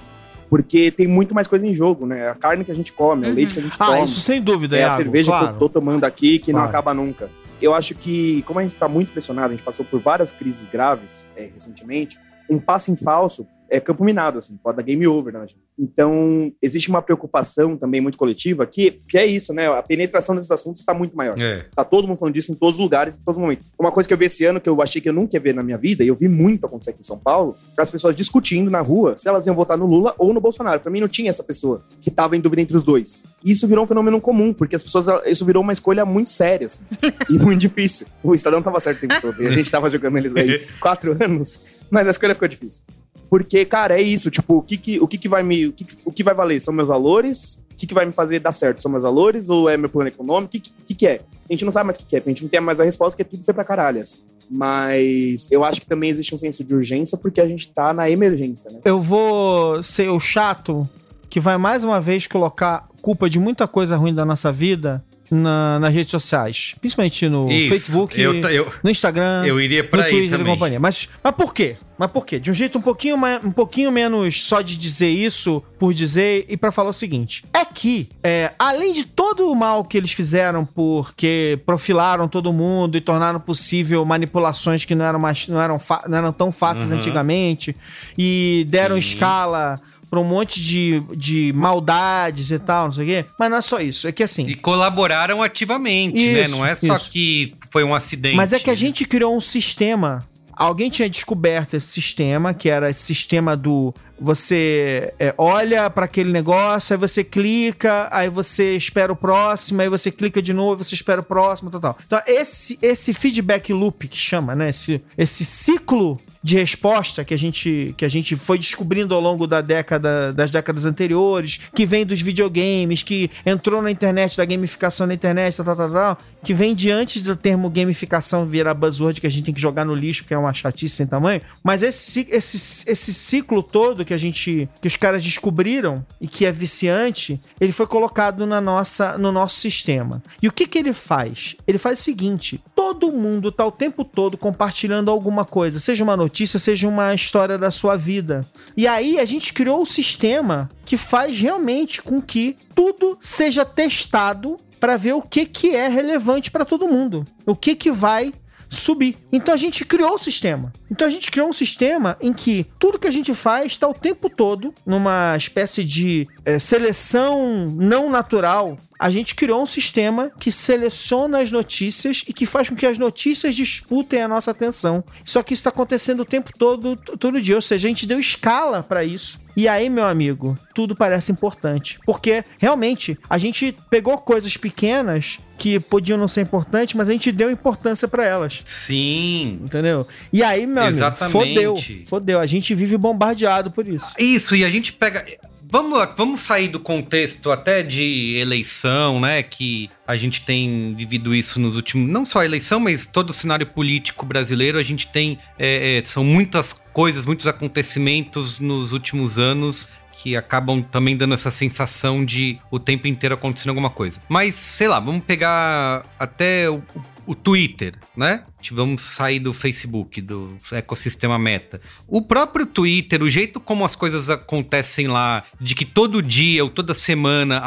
Porque tem muito mais coisa em jogo, né? A carne que a gente come, Uhum. o leite que a gente Ah, toma, isso sem dúvida, é a Iago, cerveja que claro. eu tô tomando aqui, que não Claro. acaba nunca. Eu acho que, como a gente tá muito pressionado, a gente passou por várias crises graves é, recentemente, um passo em falso é campo minado, assim, pode dar game over, né? Então, existe uma preocupação também muito coletiva, que, que é isso, né? A penetração desses assuntos está muito maior. É. Tá todo mundo falando disso em todos os lugares, em todos os momentos. Uma coisa que eu vi esse ano, que eu achei que eu nunca ia ver na minha vida, e eu vi muito acontecer aqui em São Paulo, as pessoas discutindo na rua se elas iam votar no Lula ou no Bolsonaro. Pra mim não tinha essa pessoa que tava em dúvida entre os dois. E isso virou um fenômeno comum, porque as pessoas, isso virou uma escolha muito séria, assim, e muito difícil. O Estadão tava certo o tempo todo, e a gente tava jogando eles aí quatro anos, mas a escolha ficou difícil. Porque, cara, é isso, tipo, o que que, o que, que vai me. O que, que- o que vai valer? São meus valores? O que, que vai me fazer dar certo? São meus valores ou é meu plano econômico? O que, que, que que é? A gente não sabe mais o que, que é, a gente não tem mais a resposta, porque tudo foi pra caralho, assim. Mas eu acho que também existe um senso de urgência porque a gente tá na emergência, né? Eu vou ser o chato que vai mais uma vez colocar culpa de muita coisa ruim da nossa vida na- nas redes sociais. Principalmente no Isso, Facebook, Eu, eu, no Instagram, eu iria no pra aí Twitter e também. companhia. Mas, mas por quê? Mas por quê? De um jeito um pouquinho, mais, um pouquinho menos só de dizer isso por dizer e pra falar o seguinte. É que, é, além de todo o mal que eles fizeram porque profilaram todo mundo e tornaram possível manipulações que não eram, mais, não eram, não eram tão fáceis Uhum. antigamente e deram Sim. escala pra um monte de, de maldades e tal, não sei o quê. Mas não é só isso. É que assim... E colaboraram ativamente, né? Isso, Não é só isso. que foi um acidente. Mas é que a gente criou um sistema. Alguém tinha descoberto esse sistema, que era esse sistema do você é, olha para aquele negócio, aí você clica, aí você espera o próximo, aí você clica de novo, você espera o próximo, tal, tal. Então, esse, esse feedback loop que chama, né? Esse, esse ciclo de resposta que a gente que a gente foi descobrindo ao longo da década das décadas anteriores, que vem dos videogames, que entrou na internet da gamificação na internet, tal, tal, tal, tal, que vem de antes do termo gamificação virar buzzword que a gente tem que jogar no lixo, porque é uma chatice sem tamanho. Mas esse esse esse ciclo todo que a gente que os caras descobriram e que é viciante, ele foi colocado na nossa no nosso sistema. E o que que ele faz? Ele faz o seguinte, todo todo mundo tá o tempo todo compartilhando alguma coisa, seja uma notícia, seja uma história da sua vida. E aí a gente criou o um sistema que faz realmente com que tudo seja testado para ver o que, que é relevante para todo mundo. O que, que vai subir. Então a gente criou o sistema. Então a gente criou um sistema em que tudo que a gente faz está o tempo todo numa espécie de é, seleção não natural a gente criou um sistema que seleciona as notícias e que faz com que as notícias disputem a nossa atenção. Só que isso está acontecendo o tempo todo, todo dia. Ou seja, a gente deu escala para isso. E aí, meu amigo, tudo parece importante. Porque realmente a gente pegou coisas pequenas que podiam não ser importantes, mas a gente deu importância para elas. Sim. Entendeu? E aí, meu Exatamente. amigo, fodeu. Fodeu. A gente vive bombardeado por isso. Isso, e a gente pega. Vamos, vamos sair do contexto até de eleição, né? Que a gente tem vivido isso nos últimos. Não só a eleição, mas todo o cenário político brasileiro. A gente tem. É, é, são muitas coisas, muitos acontecimentos nos últimos anos que acabam também dando essa sensação de o tempo inteiro acontecendo alguma coisa. Mas, sei lá, vamos pegar até o, o Twitter, né? Vamos sair do Facebook, do ecossistema meta. O próprio Twitter, o jeito como as coisas acontecem lá, de que todo dia ou toda semana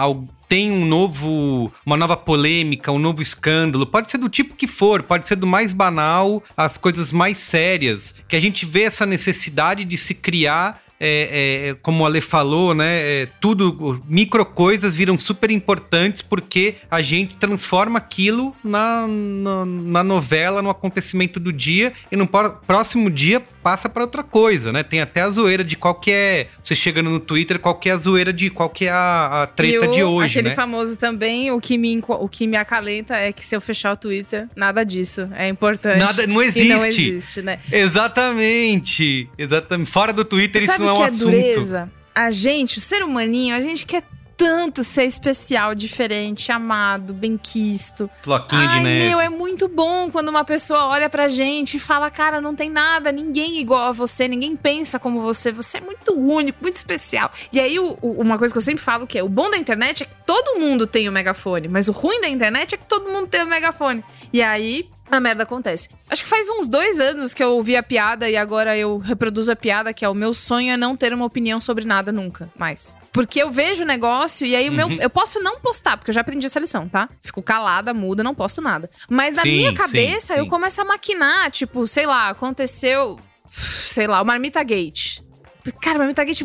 tem um novo, uma nova polêmica, um novo escândalo, pode ser do tipo que for, pode ser do mais banal às coisas mais sérias, que a gente vê essa necessidade de se criar é, é, como o Ale falou, né? É, tudo, micro coisas viram super importantes porque a gente transforma aquilo na, na, na novela, no acontecimento do dia e no próximo dia passa para outra coisa, né? Tem até a zoeira de qual que é. Você chegando no Twitter, qual que é a zoeira de qual que é a, a treta o, de hoje. Aquele né? famoso também, o que, me, o que me acalenta é que se eu fechar o Twitter, nada disso. É importante. Nada, não existe. não existe, né? Exatamente. Exatamente. Fora do Twitter, Sabe isso não é um que é assunto. Dureza? A gente, o ser humaninho, a gente quer tanto ser especial, diferente, amado, benquisto. Floquinho de neve. meu, é muito bom quando uma pessoa olha pra gente e fala, cara, não tem nada, ninguém igual a você, ninguém pensa como você, você é muito único, muito especial. E aí, o, o, uma coisa que eu sempre falo que é, o bom da internet é que todo mundo tem o megafone, mas o ruim da internet é que todo mundo tem o megafone. E aí, a merda acontece. Acho que faz uns dois anos que eu ouvi a piada e agora eu reproduzo a piada, que é o meu sonho é não ter uma opinião sobre nada nunca mais. Porque eu vejo o negócio e aí o meu. Uhum. Eu posso não postar, porque eu já aprendi essa lição, tá? Fico calada, muda, não posto nada. Mas na sim, minha cabeça sim, eu começo a maquinar, tipo, sei lá, aconteceu. Sei lá, o Marmita Gate. Cara, Marmita Gate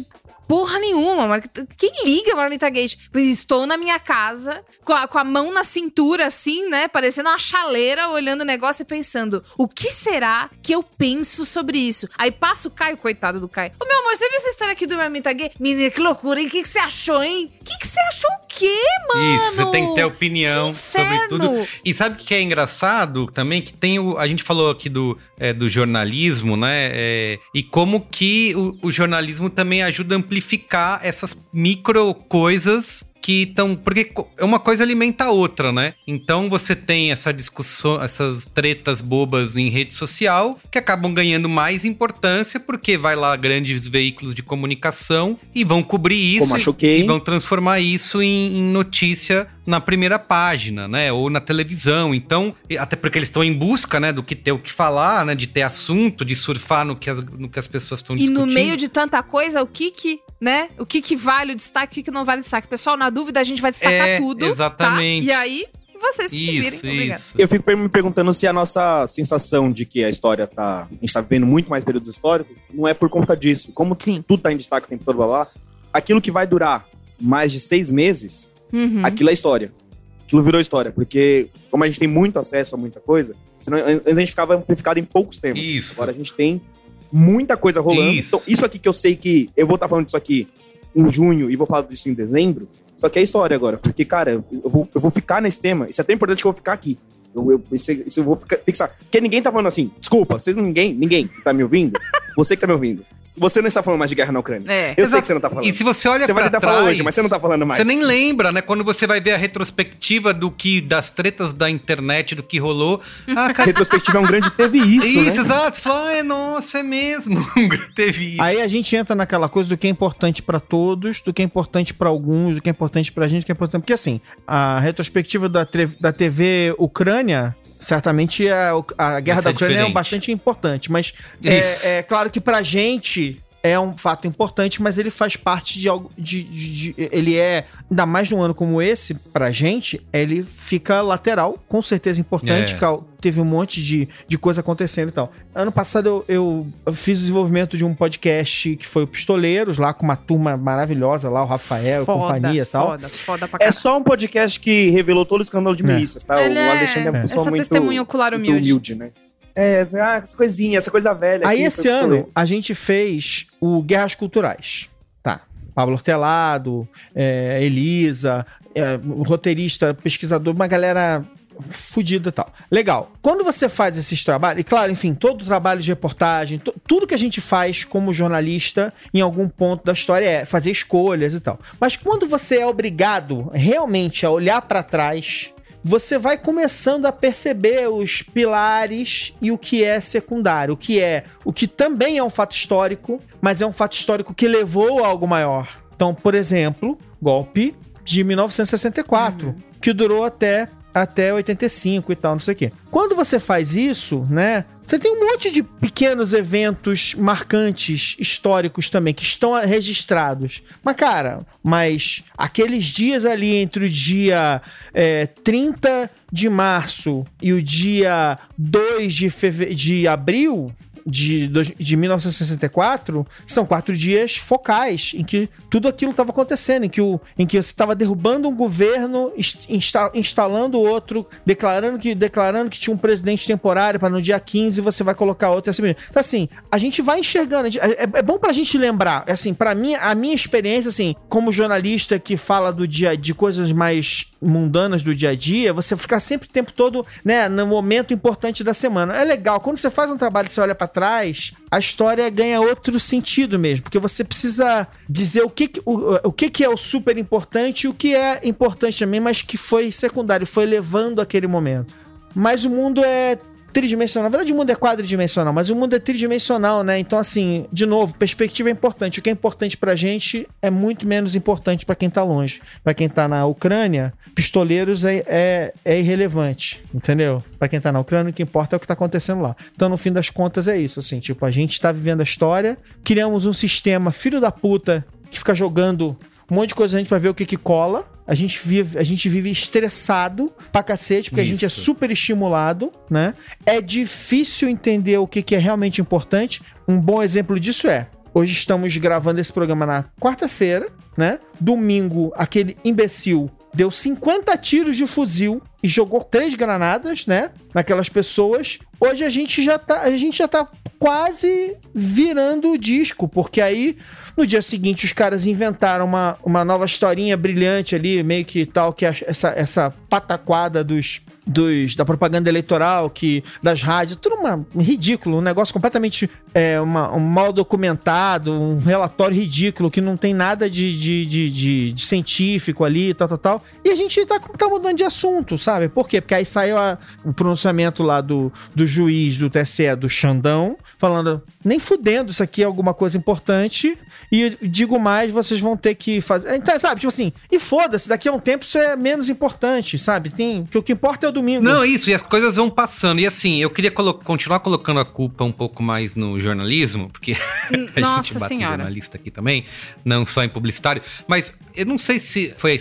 porra nenhuma. Quem liga Marmita Gate? Estou na minha casa, com a, com a mão na cintura, assim, né? Parecendo uma chaleira, olhando o negócio e pensando: o que será que eu penso sobre isso? Aí passa o Caio, coitado do Caio. Ô, meu amor, você viu essa história aqui do Marmita Gate? Menina, que loucura, hein? O que, que você achou, hein? O que, que você achou o quê, mano? Isso, você tem que ter opinião sobre tudo. E sabe o que é engraçado também? Que tem o. A gente falou aqui do, é, do jornalismo, né? É, e como que o, o jornalismo também ajuda a amplificar essas micro coisas que estão. Porque uma coisa alimenta a outra, né? Então você tem essa discussão, essas tretas bobas em rede social que acabam ganhando mais importância porque vai lá grandes veículos de comunicação e vão cobrir isso e, e vão transformar isso em, em notícia na primeira página, né? Ou na televisão. Então, até porque eles estão em busca, né, do que ter o que falar, né? De ter assunto, de surfar no que as, no que as pessoas estão discutindo. E no meio de tanta coisa, o que que, né? O que que vale o destaque, o que que não vale o destaque? Pessoal, na dúvida a gente vai destacar é, tudo, tá? Exatamente. Tá? E aí, vocês que isso, se virem. Isso. Eu fico me perguntando se a nossa sensação de que a história tá. A gente tá vivendo muito mais períodos históricos, não é por conta disso. Como Sim. tudo tá em destaque o tempo todo, blá, blá, aquilo que vai durar mais de seis meses Uhum. Aquilo é história. Aquilo virou história, porque como a gente tem muito acesso a muita coisa, senão, antes a gente ficava amplificado em poucos temas. Isso. Agora a gente tem muita coisa rolando. Isso. Então, isso aqui que eu sei que eu vou estar tá falando disso aqui em junho e vou falar disso em dezembro, só que é história agora. Porque, cara, eu vou, eu vou ficar nesse tema. Isso é tão importante que eu vou ficar aqui. Eu, eu, isso, isso eu vou ficar, fixar. Porque ninguém tá falando assim, desculpa, vocês ninguém, ninguém tá me ouvindo. Você que tá me ouvindo. Você não está falando mais de guerra na Ucrânia. É. Eu Exato. sei que você não está falando. E se você olha Você vai tentar falar hoje, mas você não está falando mais. Você nem lembra, né? Quando você vai ver a retrospectiva do que das tretas da internet, do que rolou. Ah, cara... retrospectiva é um grande teve isso, Isso, né? exato. Você fala, ah, é, nossa, é mesmo. teve isso. Aí a gente entra naquela coisa do que é importante para todos, do que é importante para alguns, do que é importante pra gente, do que é importante... Porque assim, a retrospectiva da, da TV Ucrânia certamente a, a guerra da Ucrânia é bastante importante, mas é, é, claro que pra gente é um fato importante, mas ele faz parte de algo. De, de, de, ele é, ainda mais num ano como esse, pra gente, ele fica lateral, com certeza importante. É. Teve um monte de, de coisa acontecendo e tal. Ano passado eu, eu, fiz o desenvolvimento de um podcast que foi o Pistoleiros, lá com uma turma maravilhosa, lá, o Rafael, foda, companhia e tal. Foda, foda pra É só um podcast que revelou todo o escândalo de é. milícias, tá? Ele o é Alexandre é pessoa muito, testemunho ocular humilde. muito humilde, né? É, ah, essa coisinha, essa coisa velha. Aí esse ano a gente fez o Guerras Culturais. Tá. Pablo Hortelado, é, Elisa, é, roteirista, pesquisador, uma galera fudida e tal. Legal. Quando você faz esses trabalhos, e claro, enfim, todo o trabalho de reportagem, tudo que a gente faz como jornalista em algum ponto da história é fazer escolhas e tal. Mas quando você é obrigado realmente a olhar para trás você vai começando a perceber os pilares e o que é secundário, o que é, o que também é um fato histórico, mas é um fato histórico que levou a algo maior. Então, por exemplo, golpe de 1964, uhum. que durou até até 85 e tal, não sei o quê. Quando você faz isso, né? Você tem um monte de pequenos eventos marcantes, históricos também, que estão registrados. Mas, cara, mas aqueles dias ali entre o dia é, 30 de março e o dia 2 de, de abril, de, de 1964 são quatro dias focais em que tudo aquilo estava acontecendo, em que, o, em que você estava derrubando um governo, insta, instalando outro, declarando que, declarando que tinha um presidente temporário para no dia 15 você vai colocar outro. Assim, então, assim, a gente vai enxergando. é, é bom pra gente lembrar. Assim, para mim, a minha experiência, assim, como jornalista que fala do dia de coisas mais mundanas do dia a dia, você ficar sempre o tempo todo, né, no momento importante da semana. É legal. Quando você faz um trabalho, você olha para trás, a história ganha outro sentido mesmo, porque você precisa dizer o que, o, o que, que é o super importante e o que é importante também, mas que foi secundário, foi levando aquele momento. Mas o mundo é tridimensional. Na verdade, o mundo é quadridimensional, mas o mundo é tridimensional, né? Então, assim, de novo, perspectiva é importante. O que é importante pra gente é muito menos importante para quem tá longe. Para quem tá na Ucrânia, pistoleiros é, é, é irrelevante, entendeu? Para quem tá na Ucrânia, o que importa é o que tá acontecendo lá. Então, no fim das contas, é isso, assim, tipo, a gente tá vivendo a história, criamos um sistema filho da puta que fica jogando um monte de coisa a gente vai ver o que que cola. A gente vive, a gente vive estressado pra cacete, porque Isso. a gente é super estimulado, né? É difícil entender o que, que é realmente importante. Um bom exemplo disso é: hoje estamos gravando esse programa na quarta-feira, né? Domingo, aquele imbecil deu 50 tiros de fuzil e jogou três granadas, né? Naquelas pessoas. Hoje a gente já tá, a gente já tá quase virando o disco, porque aí no dia seguinte os caras inventaram uma, uma nova historinha brilhante ali, meio que tal que essa, essa pataquada dos dos, da propaganda eleitoral, que das rádios, tudo uma, um ridículo, um negócio completamente é, uma, um mal documentado, um relatório ridículo que não tem nada de, de, de, de, de científico ali, tal, tal, tal. E a gente tá, tá mudando de assunto, sabe? Por quê? Porque aí saiu a, o pronunciamento lá do, do juiz do TSE, do Xandão, falando, nem fudendo, isso aqui é alguma coisa importante, e digo mais, vocês vão ter que fazer. Então, sabe, tipo assim, e foda-se, daqui a um tempo isso é menos importante, sabe? Tem, que o que importa é o domingo. Não, isso, e as coisas vão passando. E assim, eu queria colo continuar colocando a culpa um pouco mais no jornalismo, porque a Nossa gente bate senhora. jornalista aqui também, não só em publicitário. Mas eu não sei se foi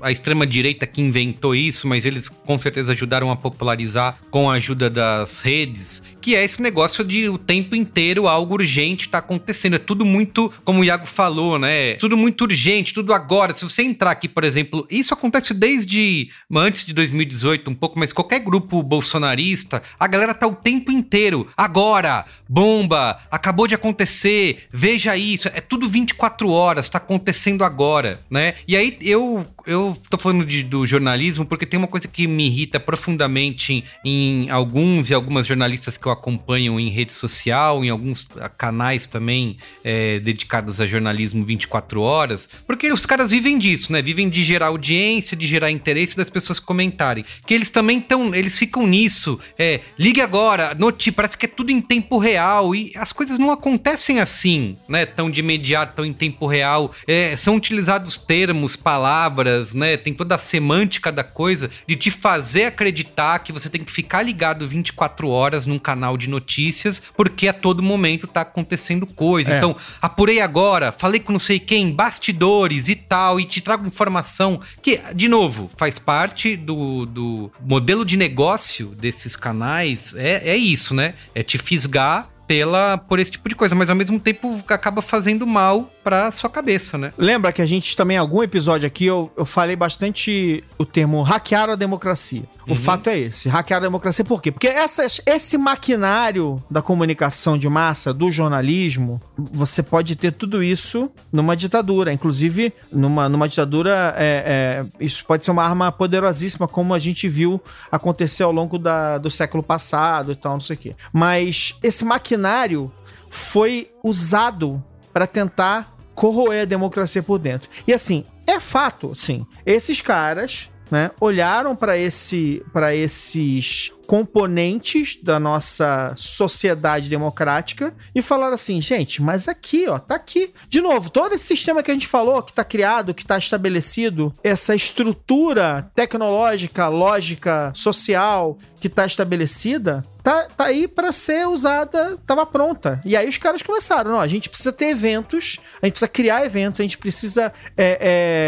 a, extrema-direita que inventou isso, mas eles com certeza ajudaram a popularizar com a ajuda das redes, que é esse negócio de o tempo inteiro algo urgente tá acontecendo. É tudo muito, como o Iago falou, né? Tudo muito urgente, tudo agora. Se você entrar aqui, por exemplo, isso acontece desde antes de 2018, um pouco mas qualquer grupo bolsonarista, a galera tá o tempo inteiro. Agora, bomba, acabou de acontecer, veja isso, é tudo 24 horas, tá acontecendo agora, né? E aí eu eu tô falando de, do jornalismo porque tem uma coisa que me irrita profundamente em, em, alguns e algumas jornalistas que eu acompanho em rede social, em alguns canais também é, dedicados a jornalismo 24 horas, porque os caras vivem disso, né? Vivem de gerar audiência, de gerar interesse das pessoas comentarem. Que eles também estão, eles ficam nisso. É, ligue agora, noti, parece que é tudo em tempo real e as coisas não acontecem assim, né? Tão de imediato, tão em tempo real. É, são utilizados termos, palavras né? Tem toda a semântica da coisa de te fazer acreditar que você tem que ficar ligado 24 horas num canal de notícias, porque a todo momento tá acontecendo coisa. É. Então, apurei agora, falei com não sei quem, bastidores e tal, e te trago informação que, de novo, faz parte do, do modelo de negócio desses canais. É, é isso, né? É te fisgar pela, por esse tipo de coisa, mas ao mesmo tempo acaba fazendo mal pra sua cabeça, né? Lembra que a gente também, em algum episódio aqui, eu, eu falei bastante o termo hackear a democracia. O fato é esse, hackear a democracia por quê? Porque essas, esse maquinário da comunicação de massa, do jornalismo, você pode ter tudo isso numa ditadura. Inclusive, numa, numa ditadura, é, é, isso pode ser uma arma poderosíssima, como a gente viu acontecer ao longo da, do século passado e tal, não sei o quê. Mas esse maquinário foi usado para tentar corroer a democracia por dentro. E assim, é fato, sim. Esses caras, né, olharam para esse para esses componentes da nossa sociedade democrática e falaram assim, gente, mas aqui, ó, tá aqui. De novo, todo esse sistema que a gente falou, que tá criado, que tá estabelecido, essa estrutura tecnológica, lógica, social que tá estabelecida, tá, tá aí para ser usada, tava pronta. E aí os caras começaram, não, a gente precisa ter eventos, a gente precisa criar eventos, a gente precisa é,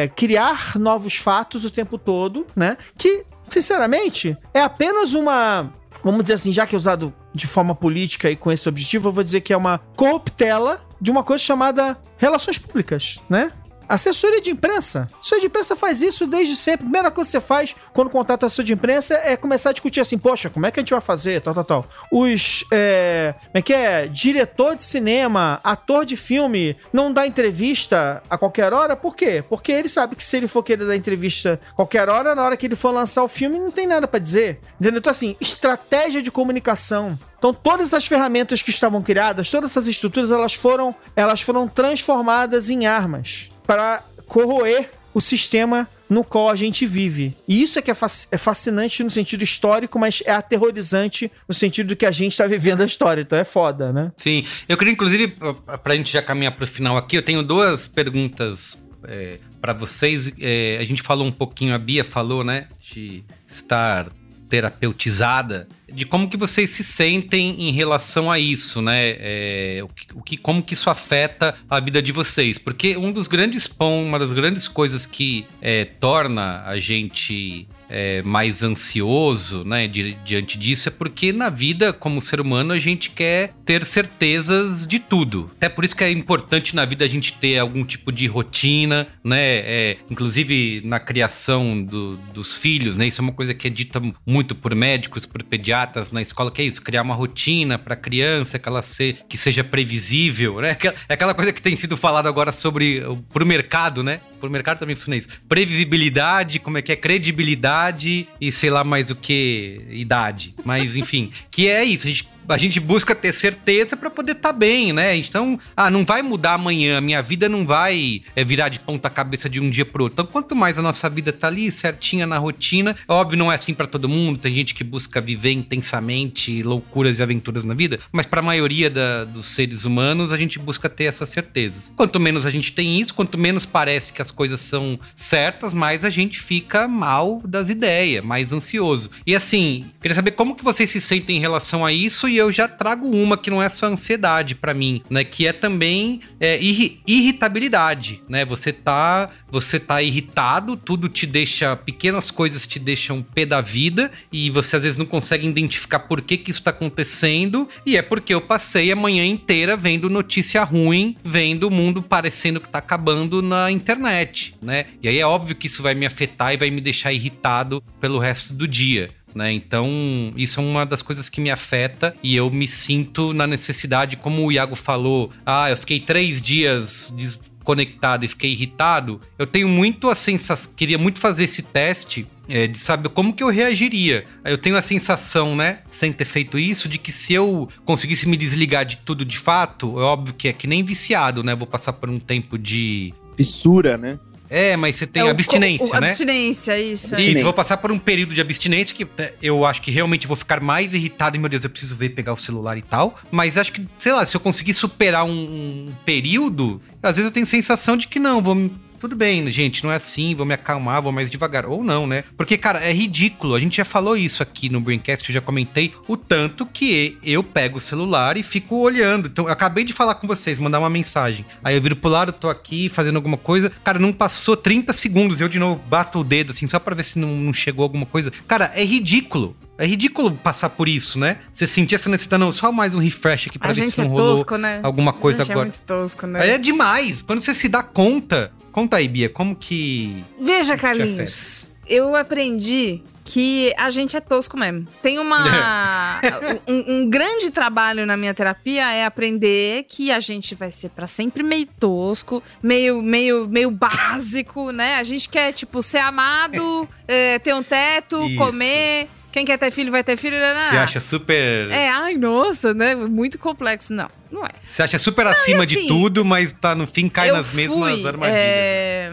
é, criar novos fatos o tempo todo, né? Que sinceramente, é apenas uma. Vamos dizer assim, já que é usado de forma política e com esse objetivo, eu vou dizer que é uma corruptela de uma coisa chamada relações públicas, né? Assessoria de imprensa. Assessoria de imprensa faz isso desde sempre. A primeira coisa que você faz quando contrata assessor de imprensa é começar a discutir assim, poxa, como é que a gente vai fazer, tal, tal, tal. Os, é, como é que é? Diretor de cinema, ator de filme, não dá entrevista a qualquer hora, por quê? Porque ele sabe que se ele for querer dar entrevista a qualquer hora, na hora que ele for lançar o filme, não tem nada pra dizer. Entendeu? Então, assim, estratégia de comunicação. Então, todas as ferramentas que estavam criadas, todas essas estruturas, elas foram, elas foram transformadas em armas para corroer o sistema no qual a gente vive. E isso é que é, é fascinante no sentido histórico, mas é aterrorizante no sentido de que a gente está vivendo a história. Então é foda, né? Sim, eu queria inclusive, pra- pra gente já caminhar pro final aqui, eu tenho duas perguntas é, para vocês. É, a gente falou um pouquinho, a Bia falou, né, de estar terapeutizada, de como que vocês se sentem em relação a isso, né? É, o que, como que isso afeta a vida de vocês? Porque um dos grandes pão, uma das grandes coisas que é, torna a gente é, mais ansioso, né, di- diante disso, é porque na vida, como ser humano, a gente quer ter certezas de tudo. Até por isso que é importante na vida a gente ter algum tipo de rotina, né? É, inclusive na criação do- dos filhos, né? Isso é uma coisa que é dita muito por médicos, por pediatras na escola, que é isso, criar uma rotina para a criança, que ela se, que seja previsível, né? É aquela coisa que tem sido falado agora sobre o- mercado, né? Pro mercado também funciona isso. Previsibilidade, como é que é credibilidade e sei lá mais o que idade. Mas enfim, que é isso, a gente a gente busca ter certeza para poder estar bem, né? Então, ah, não vai mudar amanhã, minha vida não vai é, virar de ponta cabeça de um dia pro outro. Então, quanto mais a nossa vida tá ali certinha na rotina, óbvio, não é assim para todo mundo, tem gente que busca viver intensamente loucuras e aventuras na vida, mas para a maioria da- dos seres humanos, a gente busca ter essas certezas. Quanto menos a gente tem isso, quanto menos parece que as coisas são certas, mais a gente fica mal das ideias, mais ansioso. E assim, queria saber como que vocês se sentem em relação a isso e eu já trago uma que não é só ansiedade pra mim, né, que é também é, irri- irritabilidade, né? Você tá, você tá irritado, tudo te deixa, pequenas coisas te deixam pé da vida e você às vezes não consegue identificar por que que isso tá acontecendo e é porque eu passei a manhã inteira vendo notícia ruim, vendo o mundo parecendo que tá acabando na internet, né? E aí é óbvio que isso vai me afetar e vai me deixar irritado pelo resto do dia. Né? Então, isso é uma das coisas que me afeta e eu me sinto na necessidade, como o Iago falou, ah, eu fiquei três dias desconectado e fiquei irritado. Eu tenho muito a sensação, queria muito fazer esse teste é, de saber como que eu reagiria. Eu tenho a sensação, né, sem ter feito isso, de que se eu conseguisse me desligar de tudo de fato, é óbvio que é que nem viciado, né? Vou passar por um tempo de. Fissura, né? É, mas você tem É o- abstinência, o- né? Abstinência, isso. Abstinência. Isso, vou passar por um período de abstinência que é, eu acho que realmente vou ficar mais irritado e, meu Deus, eu preciso ver pegar o celular e tal. Mas acho que, sei lá, se eu conseguir superar um, um período, às vezes eu tenho sensação de que não, vou tudo bem, gente, não é assim, vou me acalmar, vou mais devagar. Ou não, né? Porque, cara, é ridículo. A gente já falou isso aqui no Braincast, eu já comentei o tanto que eu pego o celular e fico olhando. Então, eu acabei de falar com vocês, mandar uma mensagem. Aí eu viro pro lado, tô aqui fazendo alguma coisa. Cara, não passou 30 segundos, eu de novo bato o dedo assim, só pra ver se não, não chegou alguma coisa. Cara, é ridículo. É ridículo passar por isso, né? Você sentir essa necessidade, não, só mais um refresh aqui pra A ver se é não rolou tosco, né? alguma coisa a gente agora. é muito tosco, né? É demais. Quando você se dá conta. Conta aí, Bia, como que. Veja, Carlinhos, eu aprendi que a gente é tosco mesmo. Tem uma. um, um grande trabalho na minha terapia é aprender que a gente vai ser pra sempre meio tosco, meio, meio, meio básico, né? A gente quer, tipo, ser amado, é, ter um teto, Isso. comer. Quem quer ter filho vai ter filho, né? Você acha super. É, ai, nossa, né? Muito complexo. Não, não é. Você acha super acima assim, de tudo, mas tá no fim cai nas mesmas fui, armadilhas. É,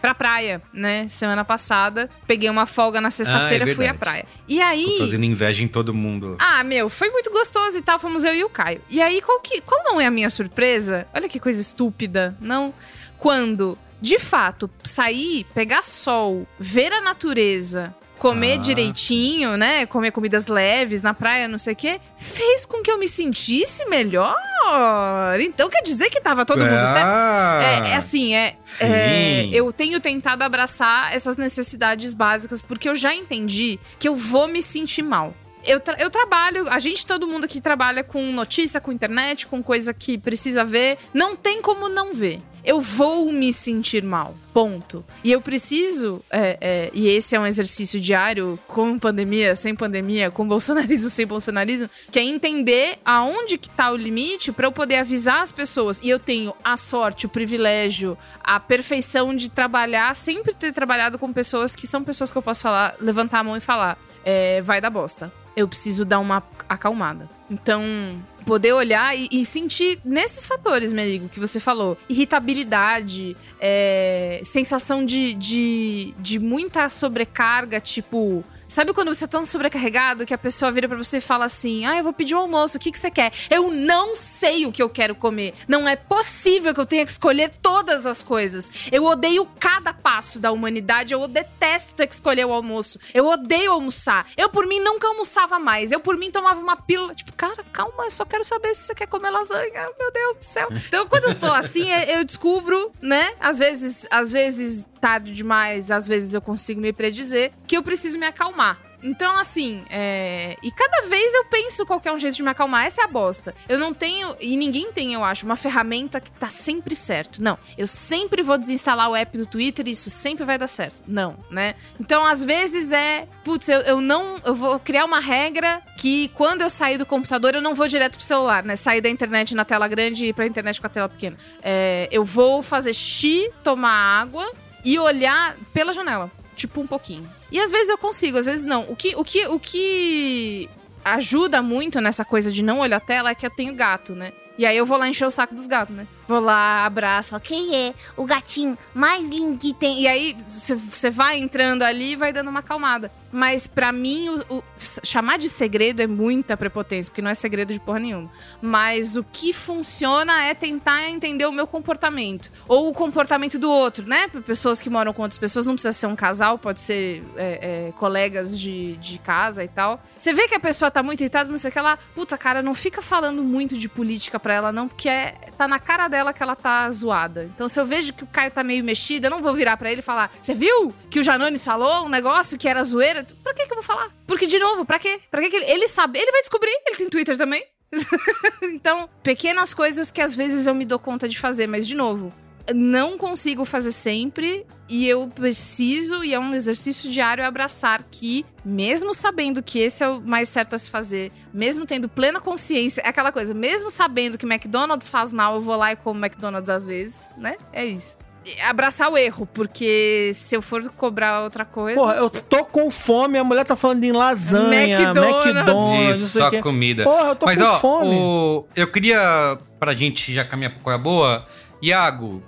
pra praia, né? Semana passada. Peguei uma folga na sexta-feira, Ah, é fui à praia. E aí. Tô fazendo inveja em todo mundo. Ah, meu, foi muito gostoso e tal. Fomos eu e o Caio. E aí, qual, que, qual não é a minha surpresa? Olha que coisa estúpida, não? Quando, de fato, sair, pegar sol, ver a natureza. Comer Ah. direitinho, né? Comer comidas leves na praia, não sei o quê, fez com que eu me sentisse melhor. Então quer dizer que tava todo mundo certo? Ah, É, é assim, é, é, Eu tenho tentado abraçar essas necessidades básicas porque eu já entendi que eu vou me sentir mal. Eu, tra- eu trabalho, a gente, todo mundo aqui trabalha com notícia, com internet, com coisa que precisa ver. Não tem como não ver. Eu vou me sentir mal. Ponto. E eu preciso, é, é, e esse é um exercício diário, com pandemia, sem pandemia, com bolsonarismo, sem bolsonarismo, que é entender aonde que tá o limite pra eu poder avisar as pessoas. E eu tenho a sorte, o privilégio, a perfeição de trabalhar, sempre ter trabalhado com pessoas que são pessoas que eu posso falar, levantar a mão e falar, é, vai dar bosta. Eu preciso dar uma acalmada. Então, poder olhar e, e sentir nesses fatores, Merigo, que você falou. Irritabilidade, é, sensação de, de, de muita sobrecarga, tipo. Sabe quando você é tão sobrecarregado que a pessoa vira pra você e fala assim: Ah, eu vou pedir um almoço, o que, que você quer? Eu não sei o que eu quero comer. Não é possível que eu tenha que escolher todas as coisas. Eu odeio cada passo da humanidade, eu detesto ter que escolher o almoço. Eu odeio almoçar. Eu, por mim, nunca almoçava mais. Eu, por mim, tomava uma pílula. Tipo, cara, calma, eu só quero saber se você quer comer lasanha. Meu Deus do céu. Então, quando eu tô assim, eu descubro, né? Às vezes, às vezes tarde demais, às vezes eu consigo me predizer que eu preciso me acalmar. Então, assim, é... e cada vez eu penso qual é um jeito de me acalmar. Essa é a bosta. Eu não tenho, e ninguém tem, eu acho, uma ferramenta que tá sempre certo. Não, eu sempre vou desinstalar o app do Twitter e isso sempre vai dar certo. Não, né? Então, às vezes é, putz, eu, eu não, eu vou criar uma regra que quando eu sair do computador eu não vou direto pro celular, né? Sair da internet na tela grande e ir pra internet com a tela pequena. É, eu vou fazer xixi, tomar água e olhar pela janela. Tipo, um pouquinho. E às vezes eu consigo, às vezes não. O que, o que, o que ajuda muito nessa coisa de não olhar a tela é que eu tenho gato, né? E aí eu vou lá encher o saco dos gatos, né? Vou lá, abraço, falo, quem é o gatinho mais lindo que tem? E aí você vai entrando ali e vai dando uma acalmada. Mas pra mim, o, o- chamar de segredo é muita prepotência, porque não é segredo de porra nenhuma. Mas o que funciona é tentar entender o meu comportamento. Ou o comportamento do outro, né? Pessoas que moram com outras pessoas, não precisa ser um casal, pode ser é, é, colegas de, de casa e tal. Você vê que a pessoa tá muito irritada, não sei o que ela. Puta, cara, não fica falando muito de política pra ela, não, porque é, tá na cara dela que ela tá zoada. Então, se eu vejo que o Caio tá meio mexido, eu não vou virar pra ele e falar: Você viu que o Janones falou um negócio que era zoeira? Pra que, que eu vou falar? Porque, de novo, pra quê? Pra que, que ele. Ele sabe, ele vai descobrir, ele tem Twitter também. então, pequenas coisas que às vezes eu me dou conta de fazer, mas de novo, não consigo fazer sempre e eu preciso, e é um exercício diário, abraçar que, mesmo sabendo que esse é o mais certo a se fazer, mesmo tendo plena consciência, é aquela coisa, mesmo sabendo que McDonald's faz mal, eu vou lá e como McDonald's às vezes, né? É isso. Abraçar o erro, porque se eu for cobrar outra coisa. Porra, eu tô com fome, a mulher tá falando em lasanha, McDonald's. McDonald's, não Isso, só quê. comida. Porra, eu tô Mas com ó, fome. o- eu queria, pra gente já caminhar pra coisa boa, Iago,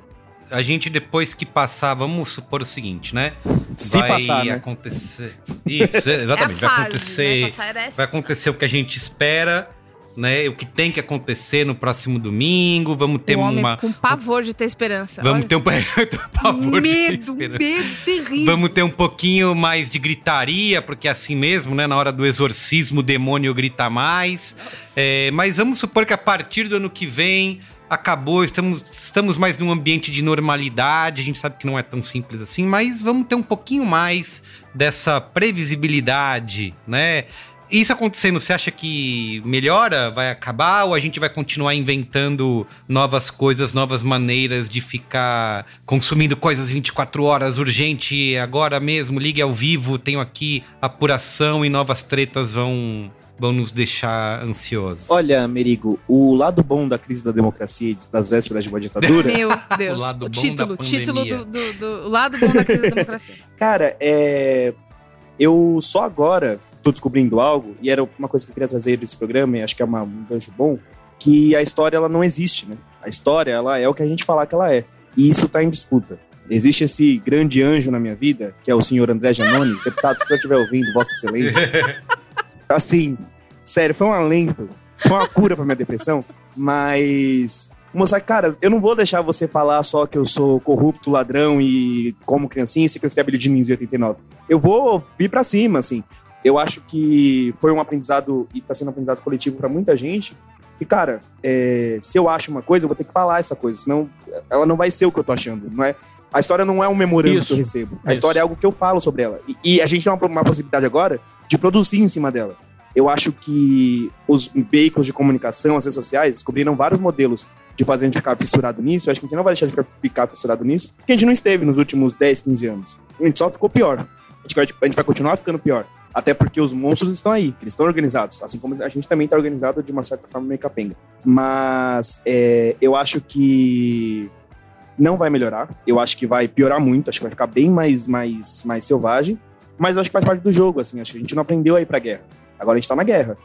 a gente depois que passar, vamos supor o seguinte, né? Se vai passar, né? acontecer. Isso, é a exatamente. fase, vai acontecer. né? Passar essa. Vai acontecer o que a gente espera, né? O que tem que acontecer no próximo domingo. Vamos ter o homem uma. com pavor de ter esperança. Vamos Olha. ter um pavor de ter medo, esperança. medo terrível. Vamos ter um pouquinho mais de gritaria, porque é assim mesmo, né? Na hora do exorcismo, o demônio grita mais. É, mas vamos supor que a partir do ano que vem acabou, estamos, estamos mais num ambiente de normalidade. A gente sabe que não é tão simples assim, mas vamos ter um pouquinho mais dessa previsibilidade, né? Isso acontecendo, você acha que melhora, vai acabar ou a gente vai continuar inventando novas coisas, novas maneiras de ficar consumindo coisas 24 horas, urgente, agora mesmo, ligue ao vivo, tenho aqui apuração e novas tretas vão vão nos deixar ansiosos. Olha, Merigo, o lado bom da crise da democracia e das vésperas de uma ditadura, Meu Deus. O lado bom título, da título pandemia. do, do, do- o lado bom da crise da democracia. cara, é. Eu só agora tô descobrindo algo, e era uma coisa que eu queria trazer desse programa, e acho que é uma- um gancho bom, que a história ela não existe, né? A história ela é o que a gente falar que ela é. E isso tá em disputa. Existe esse grande anjo na minha vida, que é o senhor André Janone, deputado, se você estiver ouvindo, Vossa Excelência. assim, sério, foi um alento, foi uma cura pra minha depressão, mas. Moça, cara, eu não vou deixar você falar só que eu sou corrupto, ladrão e como criancinha e se crescer de em 89. Eu vou vir pra cima, assim. Eu acho que foi um aprendizado e tá sendo um aprendizado coletivo pra muita gente. Que, cara, é, se eu acho uma coisa, eu vou ter que falar essa coisa, senão ela não vai ser o que eu tô achando. Não é, a história não é um memorando que eu recebo. A Isso. história é algo que eu falo sobre ela. E, e a gente tem uma, uma possibilidade agora de produzir em cima dela. Eu acho que os veículos de comunicação, as redes sociais, descobriram vários modelos de fazer a gente ficar fissurado nisso. Eu acho que a gente não vai deixar de ficar, ficar fissurado nisso, porque a gente não esteve nos últimos 10, 15 anos. A gente só ficou pior. A gente vai, a gente vai continuar ficando pior. Até porque os monstros estão aí, eles estão organizados. Assim como a gente também está organizado de uma certa forma meio capenga. Mas é, eu acho que não vai melhorar. Eu acho que vai piorar muito. Acho que vai ficar bem mais, mais, mais selvagem. Mas eu acho que faz parte do jogo, assim. Acho que a gente não aprendeu a ir pra guerra. Agora a gente tá na guerra.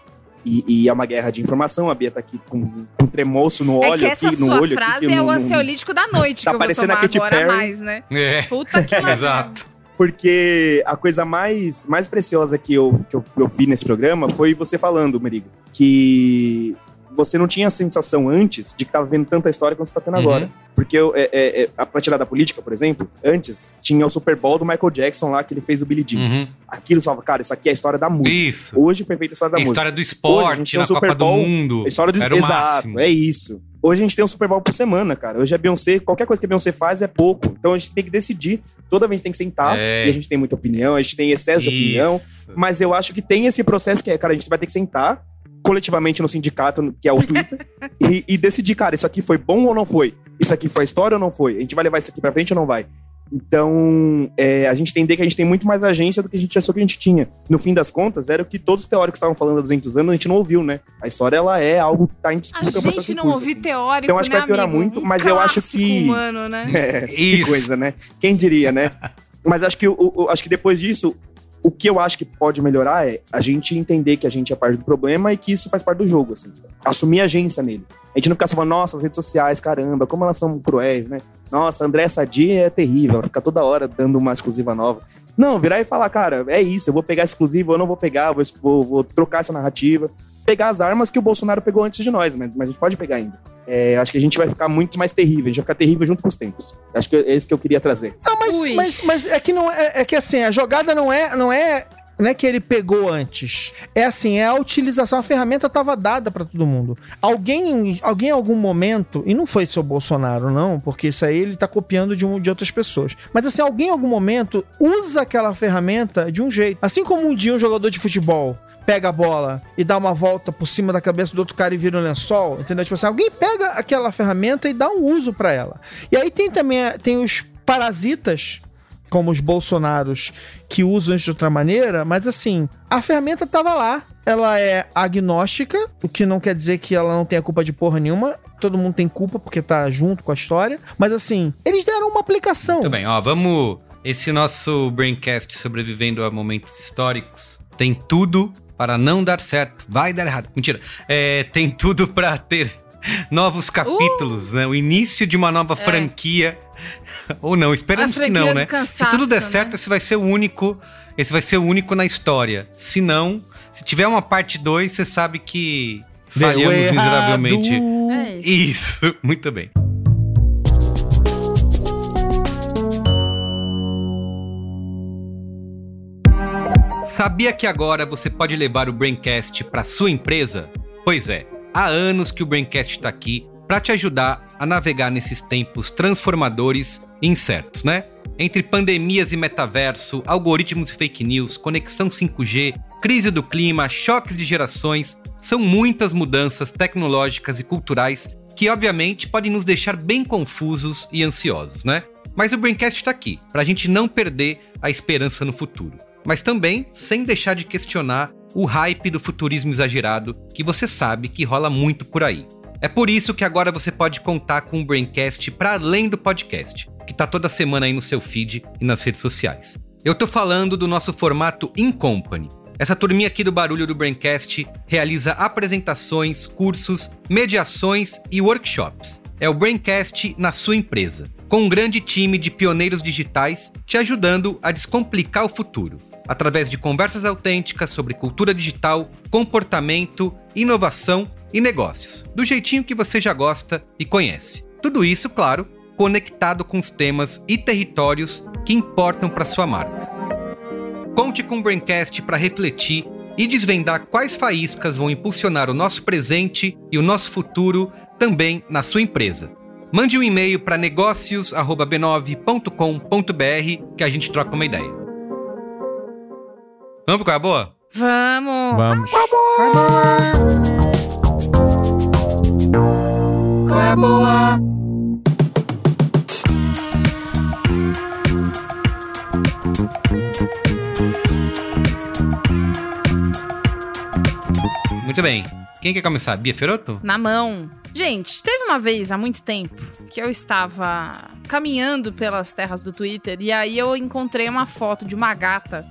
E, e é uma guerra de informação. A Bia tá aqui com, com um tremoço no É olho, que essa aqui, no sua olho. frase aqui, que é no- o no- ansiolítico da noite Tá que eu vou tomar agora Perry. mais, né? É, Puta que pariu. exato. Porque a coisa mais, mais preciosa que eu, que eu, eu vi nesse programa foi você falando, Merigo, que você não tinha a sensação antes de que tava vendo tanta história quanto você tá tendo Uhum. agora. Porque é, é, é, a- pra tirar da política, por exemplo, antes tinha o Super Bowl do Michael Jackson lá, que ele fez o Billy Jean. Uhum. Aquilo falava, cara, isso aqui é a história da música. Isso. Hoje foi feita a história da A música. história do Hoje a esporte gente tem na Super Copa do Bowl, Mundo. A história do Era Exato, máximo. é isso. Hoje a gente tem um Super Bowl por semana, cara. Hoje a Beyoncé, qualquer coisa que a Beyoncé faz é pouco. Então a gente tem que decidir. Toda vez tem que sentar. É. E a gente tem muita opinião, a gente tem excesso de opinião. Isso. Mas eu acho que tem esse processo que é, cara, a gente vai ter que sentar coletivamente no sindicato, que é o Twitter, e, e decidir, cara, isso aqui foi bom ou não foi? Isso aqui foi história ou não foi? A gente vai levar isso aqui pra frente ou não vai? Então, é, a gente entender que a gente tem muito mais agência do que a gente achou que a gente tinha. No fim das contas, era o que todos os teóricos estavam falando há 200 anos, a gente não ouviu, né? A história, ela é algo que tá em A disputa, é um processo gente não ouviu assim. teórico, Então, acho que né, vai piorar amigo? muito, Um mas eu acho que- humano, né? É, que coisa, né? Quem diria, né? Mas acho que, o- o- acho que depois disso, o que eu acho que pode melhorar é a gente entender que a gente é parte do problema e que isso faz parte do jogo, assim. Assumir agência nele. A gente não ficar só falando, nossa, as redes sociais, caramba, como elas são cruéis, né? Nossa, André Sadi é terrível, ela fica toda hora dando uma exclusiva nova. Não, virar e falar, cara, é isso, eu vou pegar exclusiva, eu não vou pegar, vou, vou, vou trocar essa narrativa. Pegar as armas que o Bolsonaro pegou antes de nós, mas, mas a gente pode pegar ainda. É, acho que a gente vai ficar muito mais terrível, a gente vai ficar terrível junto com os tempos. Acho que é isso que eu queria trazer. Não, mas, mas, mas é que não é, é que assim, a jogada não é, não é, não é que ele pegou antes. É assim, é a utilização, a ferramenta estava dada para todo mundo. Alguém, alguém em algum momento, e não foi seu Bolsonaro não, porque isso aí ele tá copiando de um de outras pessoas. Mas assim, alguém em algum momento usa aquela ferramenta de um jeito. Assim como um dia um jogador de futebol pega a bola e dá uma volta por cima da cabeça do outro cara e vira um lençol, entendeu? Tipo assim, alguém pega aquela ferramenta e dá um uso para ela. E aí tem também tem os parasitas, como os bolsonaros, que usam isso de outra maneira, mas assim, a ferramenta tava lá. Ela é agnóstica, o que não quer dizer que ela não tenha culpa de porra nenhuma. Todo mundo tem culpa porque tá junto com a história. Mas assim, eles deram uma aplicação. Muito bem, ó, vamos. Esse nosso Braincast sobrevivendo a momentos históricos tem tudo para não dar certo. Vai dar errado. Mentira. É, tem tudo para ter novos capítulos, né? O início de uma nova franquia. Ou não, esperamos que não, né? cansaço, se tudo der né? certo, esse vai ser o único. Esse vai ser o único na história. Se não, se tiver uma parte 2, você sabe que Falhamos miseravelmente. É isso. Isso, muito bem. Sabia que agora você pode levar o Braincast para sua empresa? Pois é, há anos que o Braincast está aqui para te ajudar a navegar nesses tempos transformadores e incertos, né? Entre pandemias e metaverso, algoritmos e fake news, conexão 5G, crise do clima, choques de gerações, são muitas mudanças tecnológicas e culturais que, obviamente, podem nos deixar bem confusos e ansiosos, né? Mas o Braincast está aqui, para a gente não perder a esperança no futuro. Mas também sem deixar de questionar o hype do futurismo exagerado que você sabe que rola muito por aí. É por isso que agora você pode contar com o Braincast para além do podcast, que tá toda semana aí no seu feed e nas redes sociais. Eu tô falando do nosso formato In Company. Essa turminha aqui do Barulho do Braincast realiza apresentações, cursos, mediações e workshops. É o Braincast na sua empresa, com um grande time de pioneiros digitais te ajudando a descomplicar o futuro, através de conversas autênticas sobre cultura digital, comportamento, inovação e negócios, do jeitinho que você já gosta e conhece. Tudo isso, claro, conectado com os temas e territórios que importam para sua marca. Conte com o Braincast para refletir e desvendar quais faíscas vão impulsionar o nosso presente e o nosso futuro também na sua empresa. Mande um e-mail para negócios@b9.com.br que a gente troca uma ideia. Vamos pro cara boa? Vamos. Vamos. Muito bem. Quem quer começar? Bia Feroto? Na mão. Gente, teve uma vez há muito tempo que eu estava caminhando pelas terras do Twitter e aí eu encontrei uma foto de uma gata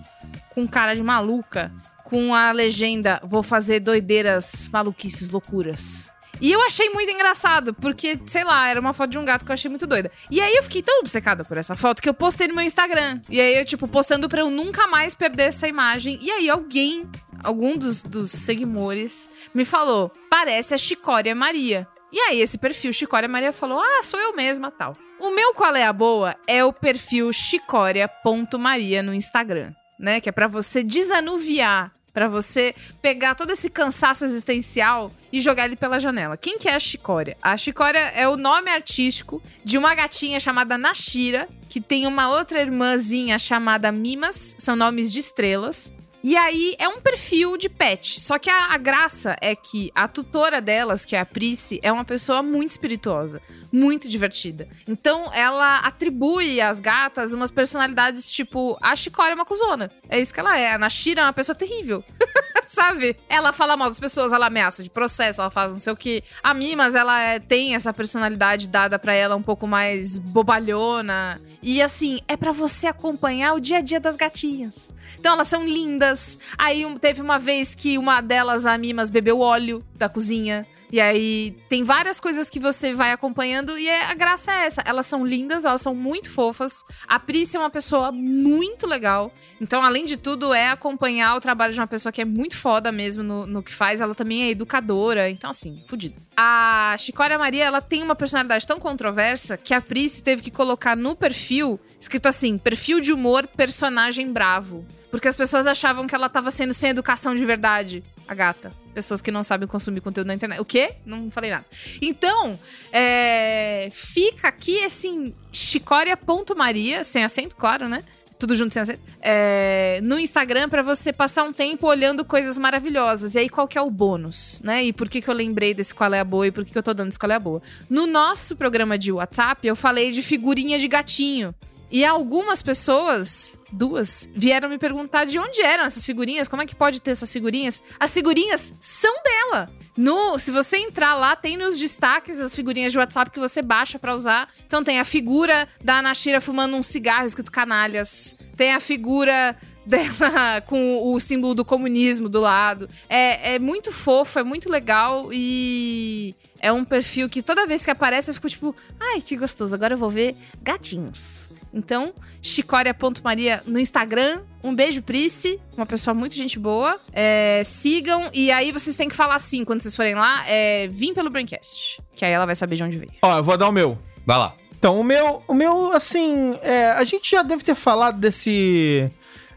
com cara de maluca com a legenda Vou fazer doideiras, maluquices, loucuras. E eu achei muito engraçado, porque, sei lá, era uma foto de um gato que eu achei muito doida. E aí eu fiquei tão obcecada por essa foto que eu postei no meu Instagram. E aí eu, tipo, postando pra eu nunca mais perder essa imagem. E aí alguém, algum dos, dos seguidores, me falou: parece a Chicória Maria. E aí esse perfil Chicória Maria falou: ah, sou eu mesma, tal. O meu qual é a boa é o perfil chicória.maria no Instagram, né? Que é pra você desanuviar Pra você pegar todo esse cansaço existencial e jogar ele pela janela. Quem que é a Chicória? A Chicória é o nome artístico de uma gatinha chamada Nashira, que tem uma outra irmãzinha chamada Mimas, são nomes de estrelas. E aí é um perfil de pet. Só que a, a graça é que a tutora delas, que é a Price, é uma pessoa muito espirituosa, muito divertida. Então ela atribui às gatas umas personalidades tipo: a Chicória é uma cuzona. É isso que ela é. A Nashira é uma pessoa terrível. Sabe? Ela fala mal das pessoas, ela ameaça de processo, ela faz não sei o que. A Mimas, ela é- tem essa personalidade dada pra ela um pouco mais bobalhona. E assim, é pra você acompanhar o dia a dia das gatinhas. Então elas são lindas. Aí teve uma vez que uma delas, a Mimas, bebeu óleo da cozinha. E aí tem várias coisas que você vai acompanhando e é- a graça é essa. Elas são lindas, elas são muito fofas. A Pris é uma pessoa muito legal. Então, além de tudo, é acompanhar o trabalho de uma pessoa que é muito foda mesmo no, no que faz. Ela também é educadora. Então, assim, fodida. A Chicória Maria, ela tem uma personalidade tão controversa que a Pris teve que colocar no perfil, escrito assim, perfil de humor, personagem bravo. Porque as pessoas achavam que ela tava sendo sem educação de verdade, a gata. Pessoas que não sabem consumir conteúdo na internet. O quê? Não falei nada. Então, é, fica aqui, assim, chicória.maria, sem acento, claro, né? Tudo junto sem acento. É, no Instagram pra você passar um tempo olhando coisas maravilhosas. E aí, qual que é o bônus, né? E por que, que eu lembrei desse qual é a boa e por que, que eu tô dando esse qual é a boa? No nosso programa de WhatsApp, eu falei de figurinha de gatinho. E algumas pessoas, duas, vieram me perguntar de onde eram essas figurinhas, como é que pode ter essas figurinhas. As figurinhas são dela. No, se você entrar lá, tem nos destaques as figurinhas de WhatsApp que você baixa pra usar. Então tem a figura da Anashira fumando um cigarro escrito canalhas. Tem a figura dela com o símbolo do comunismo do lado. É, é muito fofo, é muito legal e é um perfil que toda vez que aparece eu fico tipo, ai, que gostoso, agora eu vou ver gatinhos. Então, chicória.maria no Instagram. Um beijo, Price, uma pessoa muito gente boa. É, sigam, e aí vocês têm que falar assim quando vocês forem lá: é, vim pelo Braincast. Que aí ela vai saber de onde veio. Ó, eu vou dar o meu. Vai lá. Então, o meu, o meu assim, é, a gente já deve ter falado desse,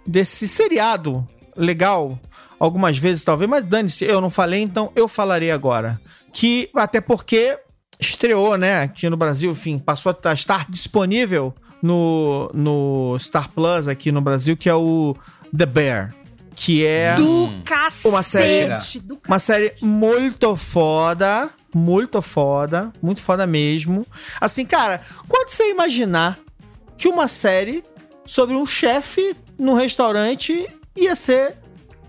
desse seriado legal algumas vezes, talvez, mas dane-se, eu não falei, então eu falarei agora. Que, até porque estreou, né, aqui no Brasil, enfim, passou a estar disponível no, no Star Plus aqui no Brasil, que é o The Bear. Que é Do cacete. Uma série- do uma série muito foda. Muito foda. Muito foda mesmo. Assim, cara, quando você imaginar que uma série sobre um chefe num restaurante ia ser.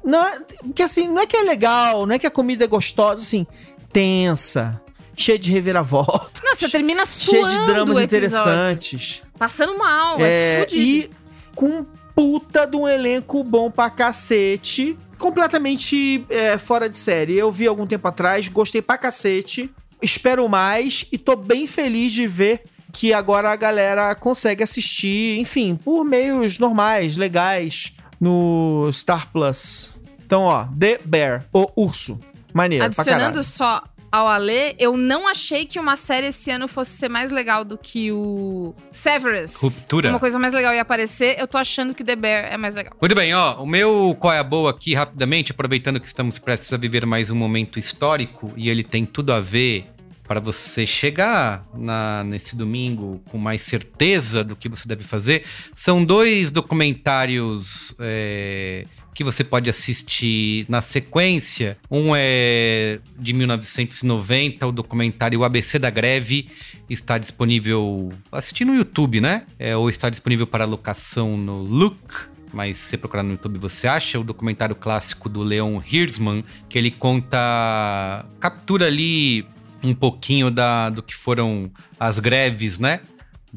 Não, é- que assim, não é que é legal, não é que a comida é gostosa, assim, tensa, cheia de reviravolta, Não, você termina cheia suando de dramas interessantes. Passando mal, é, É, fudido. e com um puta de um elenco bom pra cacete. Completamente é, fora de série. Eu vi algum tempo atrás, gostei pra cacete. Espero mais e tô bem feliz de ver que agora a galera consegue assistir, enfim, por meios normais, legais, no Star Plus. Então, ó, The Bear, o urso. Maneiro, Adicionando só ao Alê, eu não achei que uma série esse ano fosse ser mais legal do que o Severance. Ruptura. Uma coisa mais legal ia aparecer. Eu tô achando que The Bear é mais legal. Muito bem, ó. O meu qual é a boa aqui, rapidamente, aproveitando que estamos prestes a viver mais um momento histórico e ele tem tudo a ver para você chegar na- nesse domingo com mais certeza do que você deve fazer. São dois documentários é, que você pode assistir na sequência. Um é de 1990, o documentário O ABC da Greve. Está disponível. Assistir no YouTube, né? É, ou está disponível para locação no Look mas se você procurar no YouTube você acha o documentário clássico do Leon Hirschman, que ele conta, captura ali um pouquinho da, do que foram as greves, né?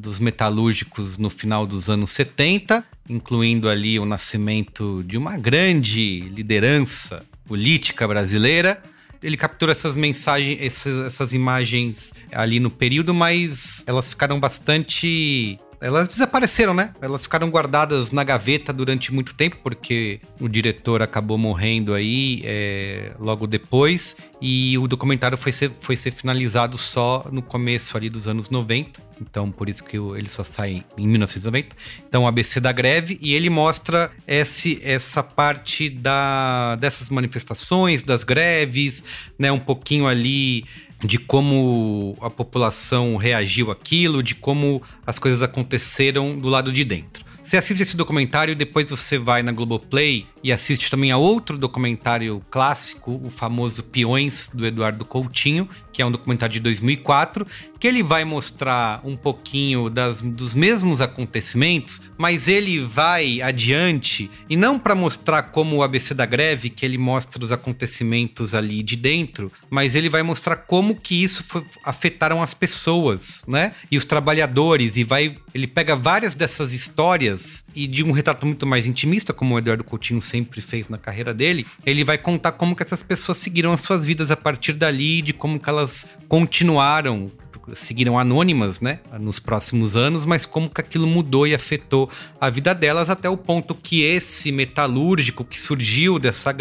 Dos metalúrgicos no final dos anos 70, incluindo ali o nascimento de uma grande liderança política brasileira. Ele captura essas mensagens, essas, essas imagens ali no período, mas elas ficaram bastante elas desapareceram, né? Elas ficaram guardadas na gaveta durante muito tempo, porque o diretor acabou morrendo aí é, logo depois, e o documentário foi ser, foi ser finalizado só no começo ali dos anos 90. Então, por isso que ele só sai em 1990. Então, ABC da greve, e ele mostra esse, essa parte da, dessas manifestações, das greves, né? Um pouquinho ali de como a população reagiu àquilo, de como as coisas aconteceram do lado de dentro. Você assiste esse documentário, depois você vai na Globoplay e assiste também a outro documentário clássico, o famoso Peões, do Eduardo Coutinho, que é um documentário de 2004, que ele vai mostrar um pouquinho das, dos mesmos acontecimentos, mas ele vai adiante, e não para mostrar como o ABC da greve, que ele mostra os acontecimentos ali de dentro, mas ele vai mostrar como que isso foi- afetaram as pessoas, né? E os trabalhadores, e vai. Ele pega várias dessas histórias e de um retrato muito mais intimista, como o Eduardo Coutinho sempre fez na carreira dele, ele vai contar como que essas pessoas seguiram as suas vidas a partir dali, de como que elas continuaram seguiram anônimas, né, nos próximos anos, mas como que aquilo mudou e afetou a vida delas até o ponto que esse metalúrgico que surgiu dessa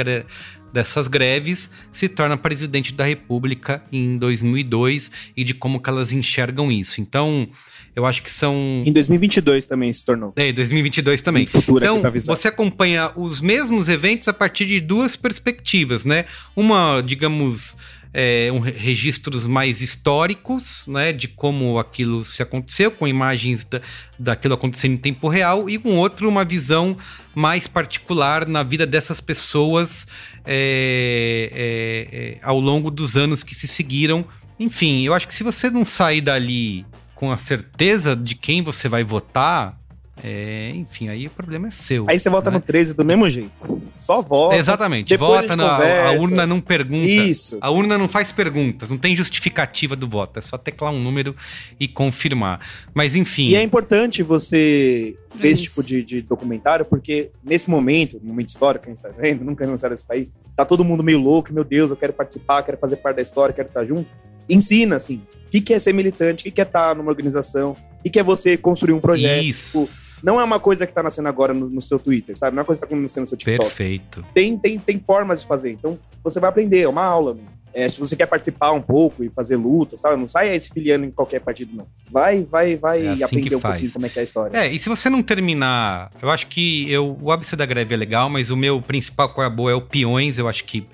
dessas greves se torna presidente da República em 2002 e de como que elas enxergam isso. Então, eu acho que são Em 2022 também se tornou. é, 2022 também. Futuro Então, você acompanha os mesmos eventos a partir de duas perspectivas, né? Uma, digamos, é, um, re- registros mais históricos, né? De como aquilo se aconteceu, com imagens da, daquilo acontecendo em tempo real, e com outro, uma visão mais particular na vida dessas pessoas é, é, é, ao longo dos anos que se seguiram. Enfim, eu acho que se você não sair dali com a certeza de quem você vai votar, é, enfim, aí o problema é seu. Aí você vota né? no 13 do mesmo jeito. Só vota. Exatamente, vota na a urna não pergunta. Isso. A urna não faz perguntas, não tem justificativa do voto, é só teclar um número e confirmar. Mas enfim, E é importante você ver esse Isso. tipo de, de documentário, porque nesse momento, no momento histórico que a gente está vendo, nunca lançaram esse país, tá todo mundo meio louco, meu Deus, eu quero participar, quero fazer parte da história, quero estar junto. Ensina, assim, o que, que é ser militante, o que, que é estar numa organização, e que é você construir um projeto. Isso. Tipo, não é uma coisa que tá nascendo agora no, no seu Twitter, sabe? Não é uma coisa que tá nascendo no seu TikTok. Perfeito. Tem, tem, tem formas de fazer. Então, você vai aprender, é uma aula. Mano. É, se você quer participar um pouco e fazer luta, sabe? Não sai aí se filiando em qualquer partido, não. Vai, vai, vai É assim aprender um pouquinho como é que é a história. É, e se você não terminar, eu acho que eu, o ABC da greve é legal, mas o meu principal qual é a boa é o Peões. Eu acho que,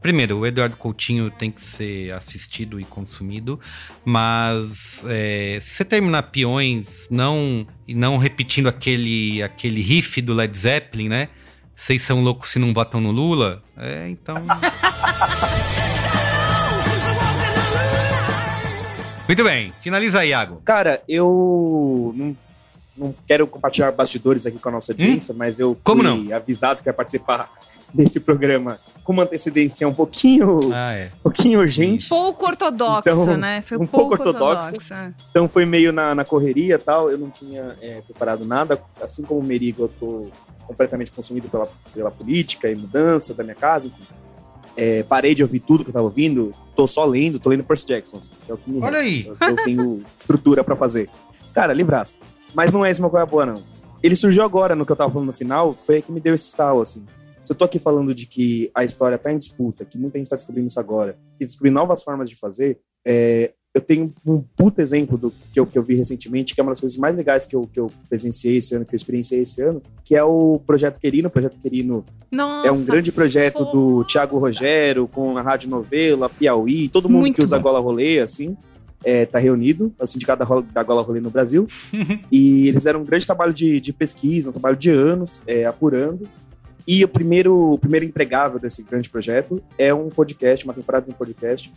primeiro, o Eduardo Coutinho tem que ser assistido e consumido, mas é, se você terminar Peões não, e não repetindo aquele, aquele riff do Led Zeppelin, né? Vocês são loucos se não votam no Lula? É, então. Muito bem, finaliza aí, Iago. Cara, eu não, não quero compartilhar bastidores aqui com a nossa audiência, mas eu fui Hum? Como não? avisado que ia participar desse programa com uma antecedência um pouquinho, Ah, é. um pouquinho urgente. Pouco ortodoxa, Então, né? Foi um pouco, pouco ortodoxa. ortodoxa. Então foi meio na, na correria e tal. Eu não tinha é, preparado nada. Assim como o Merigo, eu tô completamente consumido pela, pela política e mudança da minha casa, enfim. É, parei de ouvir tudo que eu tava ouvindo. Tô só lendo, tô lendo Percy Jackson. assim, que é o que me Olha resta. aí. Eu, eu tenho estrutura pra fazer. Cara, livraço. Mas não é esse meu qual é boa, não. Ele surgiu agora no que eu tava falando no final, foi aí que me deu esse estalo, assim. Se eu tô aqui falando de que a história tá em disputa, que muita gente tá descobrindo isso agora, e descobrir novas formas de fazer, é, eu tenho um puta exemplo do que eu, que eu vi recentemente, que é uma das coisas mais legais que eu, que eu presenciei esse ano, que eu experienciei esse ano, que é o Projeto Querino. O Projeto Querino Nossa, é um grande projeto fo- do Tiago Rogério, com a Rádio Novela, Piauí, todo mundo Muito que usa bom. Gola Rolê, assim, é, tá reunido, é o Sindicato da Gola Rolê no Brasil. e eles fizeram um grande trabalho de, de pesquisa, um trabalho de anos, é, apurando. E o primeiro, o primeiro empregável desse grande projeto é um podcast, uma temporada de um podcast.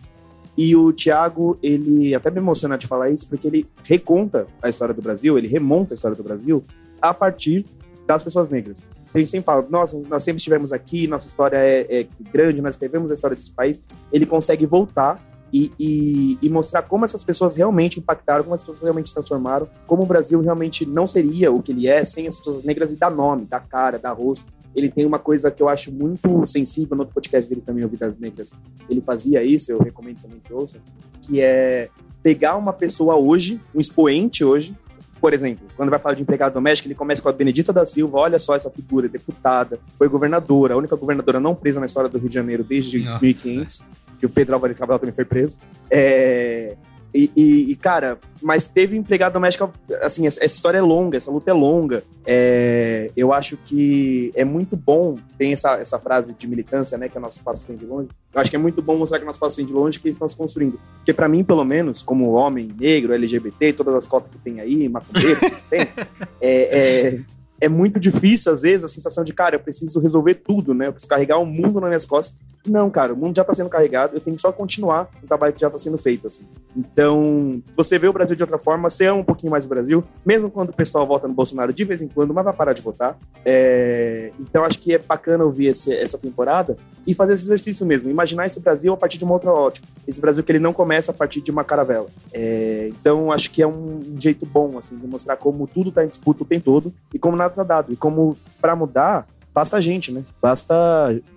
E o Tiago, ele até me emociona de falar isso, porque ele reconta a história do Brasil, ele remonta a história do Brasil a partir das pessoas negras. A gente sempre fala, nossa, nós sempre estivemos aqui, nossa história é, é grande, nós escrevemos a história desse país. Ele consegue voltar e, e, e mostrar como essas pessoas realmente impactaram, como as pessoas realmente se transformaram, como o Brasil realmente não seria o que ele é sem as pessoas negras e dar nome, dar cara, dar rosto. Ele tem uma coisa que eu acho muito sensível no outro podcast dele também, Ouvidas das Negras. Ele fazia isso, eu recomendo também que ouçam, que é pegar uma pessoa hoje, um expoente hoje, por exemplo, quando vai falar de empregado doméstico, ele começa com a Benedita da Silva, olha só essa figura, deputada, foi governadora, a única governadora não presa na história do Rio de Janeiro desde Nossa. 1500, que o Pedro Álvares Cabral também foi preso. É, e, e- e, cara, mas teve empregado doméstico, assim, essa, história é longa, essa luta é longa. É, eu acho que é muito bom, tem essa, essa frase de militância, né, que é nosso passo vem de longe. Eu acho que é muito bom mostrar que nosso passo vem de longe, que eles estão se construindo. Porque pra mim, pelo menos, como homem negro, LGBT, todas as cotas que tem aí, macumbeiro, que tem, é, é, é muito difícil, às vezes, a sensação de, cara, eu preciso resolver tudo, né? Eu preciso carregar o mundo nas minhas costas. Não, cara, o mundo já tá sendo carregado, eu tenho que só continuar o trabalho que já tá sendo feito, assim. Então, você vê o Brasil de outra forma, você ama um pouquinho mais o Brasil, mesmo quando o pessoal vota no Bolsonaro de vez em quando, mas vai parar de votar. É, Então, acho que é bacana ouvir esse- essa temporada e fazer esse exercício mesmo, imaginar esse Brasil a partir de uma outra ótica. Esse Brasil que ele não começa a partir de uma caravela. É, Então, acho que é um jeito bom, assim, de mostrar como tudo tá em disputa o tempo todo e como nada tá dado. E como, para mudar, basta a gente, né? Basta,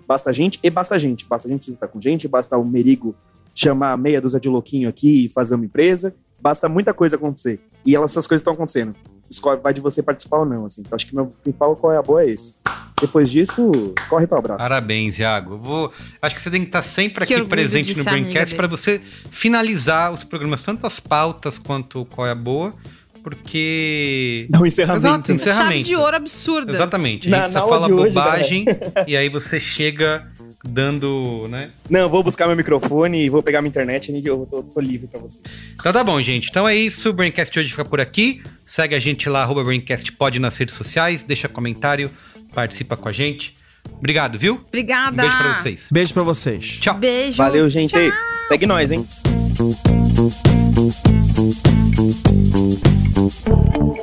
basta a gente e basta a gente. Basta a gente se juntar com gente, basta o Merigo chamar meia dúzia de louquinho aqui e fazer uma empresa. Basta muita coisa acontecer. E elas, essas coisas estão acontecendo. Escolhe, vai de você participar ou não, assim. Então acho que meu principal qual é a boa é esse. Depois disso, corre para o abraço. Parabéns, Iago. Vou, acho que você tem que estar sempre Que aqui presente no Braincast para você finalizar os programas, tanto as pautas quanto o qual é a boa, porque. Não, encerramento. Exato, né? encerramento. Chave de ouro absurda. Exatamente. A gente na, só na fala bobagem hoje, e aí você chega dando, né? Não, vou buscar meu microfone e vou pegar minha internet e eu tô, tô livre pra você. Então tá bom, gente. Então é isso. O Braincast hoje fica por aqui. Segue a gente lá, arroba BraincastPod nas redes sociais. Deixa comentário, participa com a gente. Obrigado, viu? Obrigada. Um beijo pra vocês. Beijo pra vocês. Tchau. Beijo. Valeu, gente. Tchau. Segue nós, hein? Música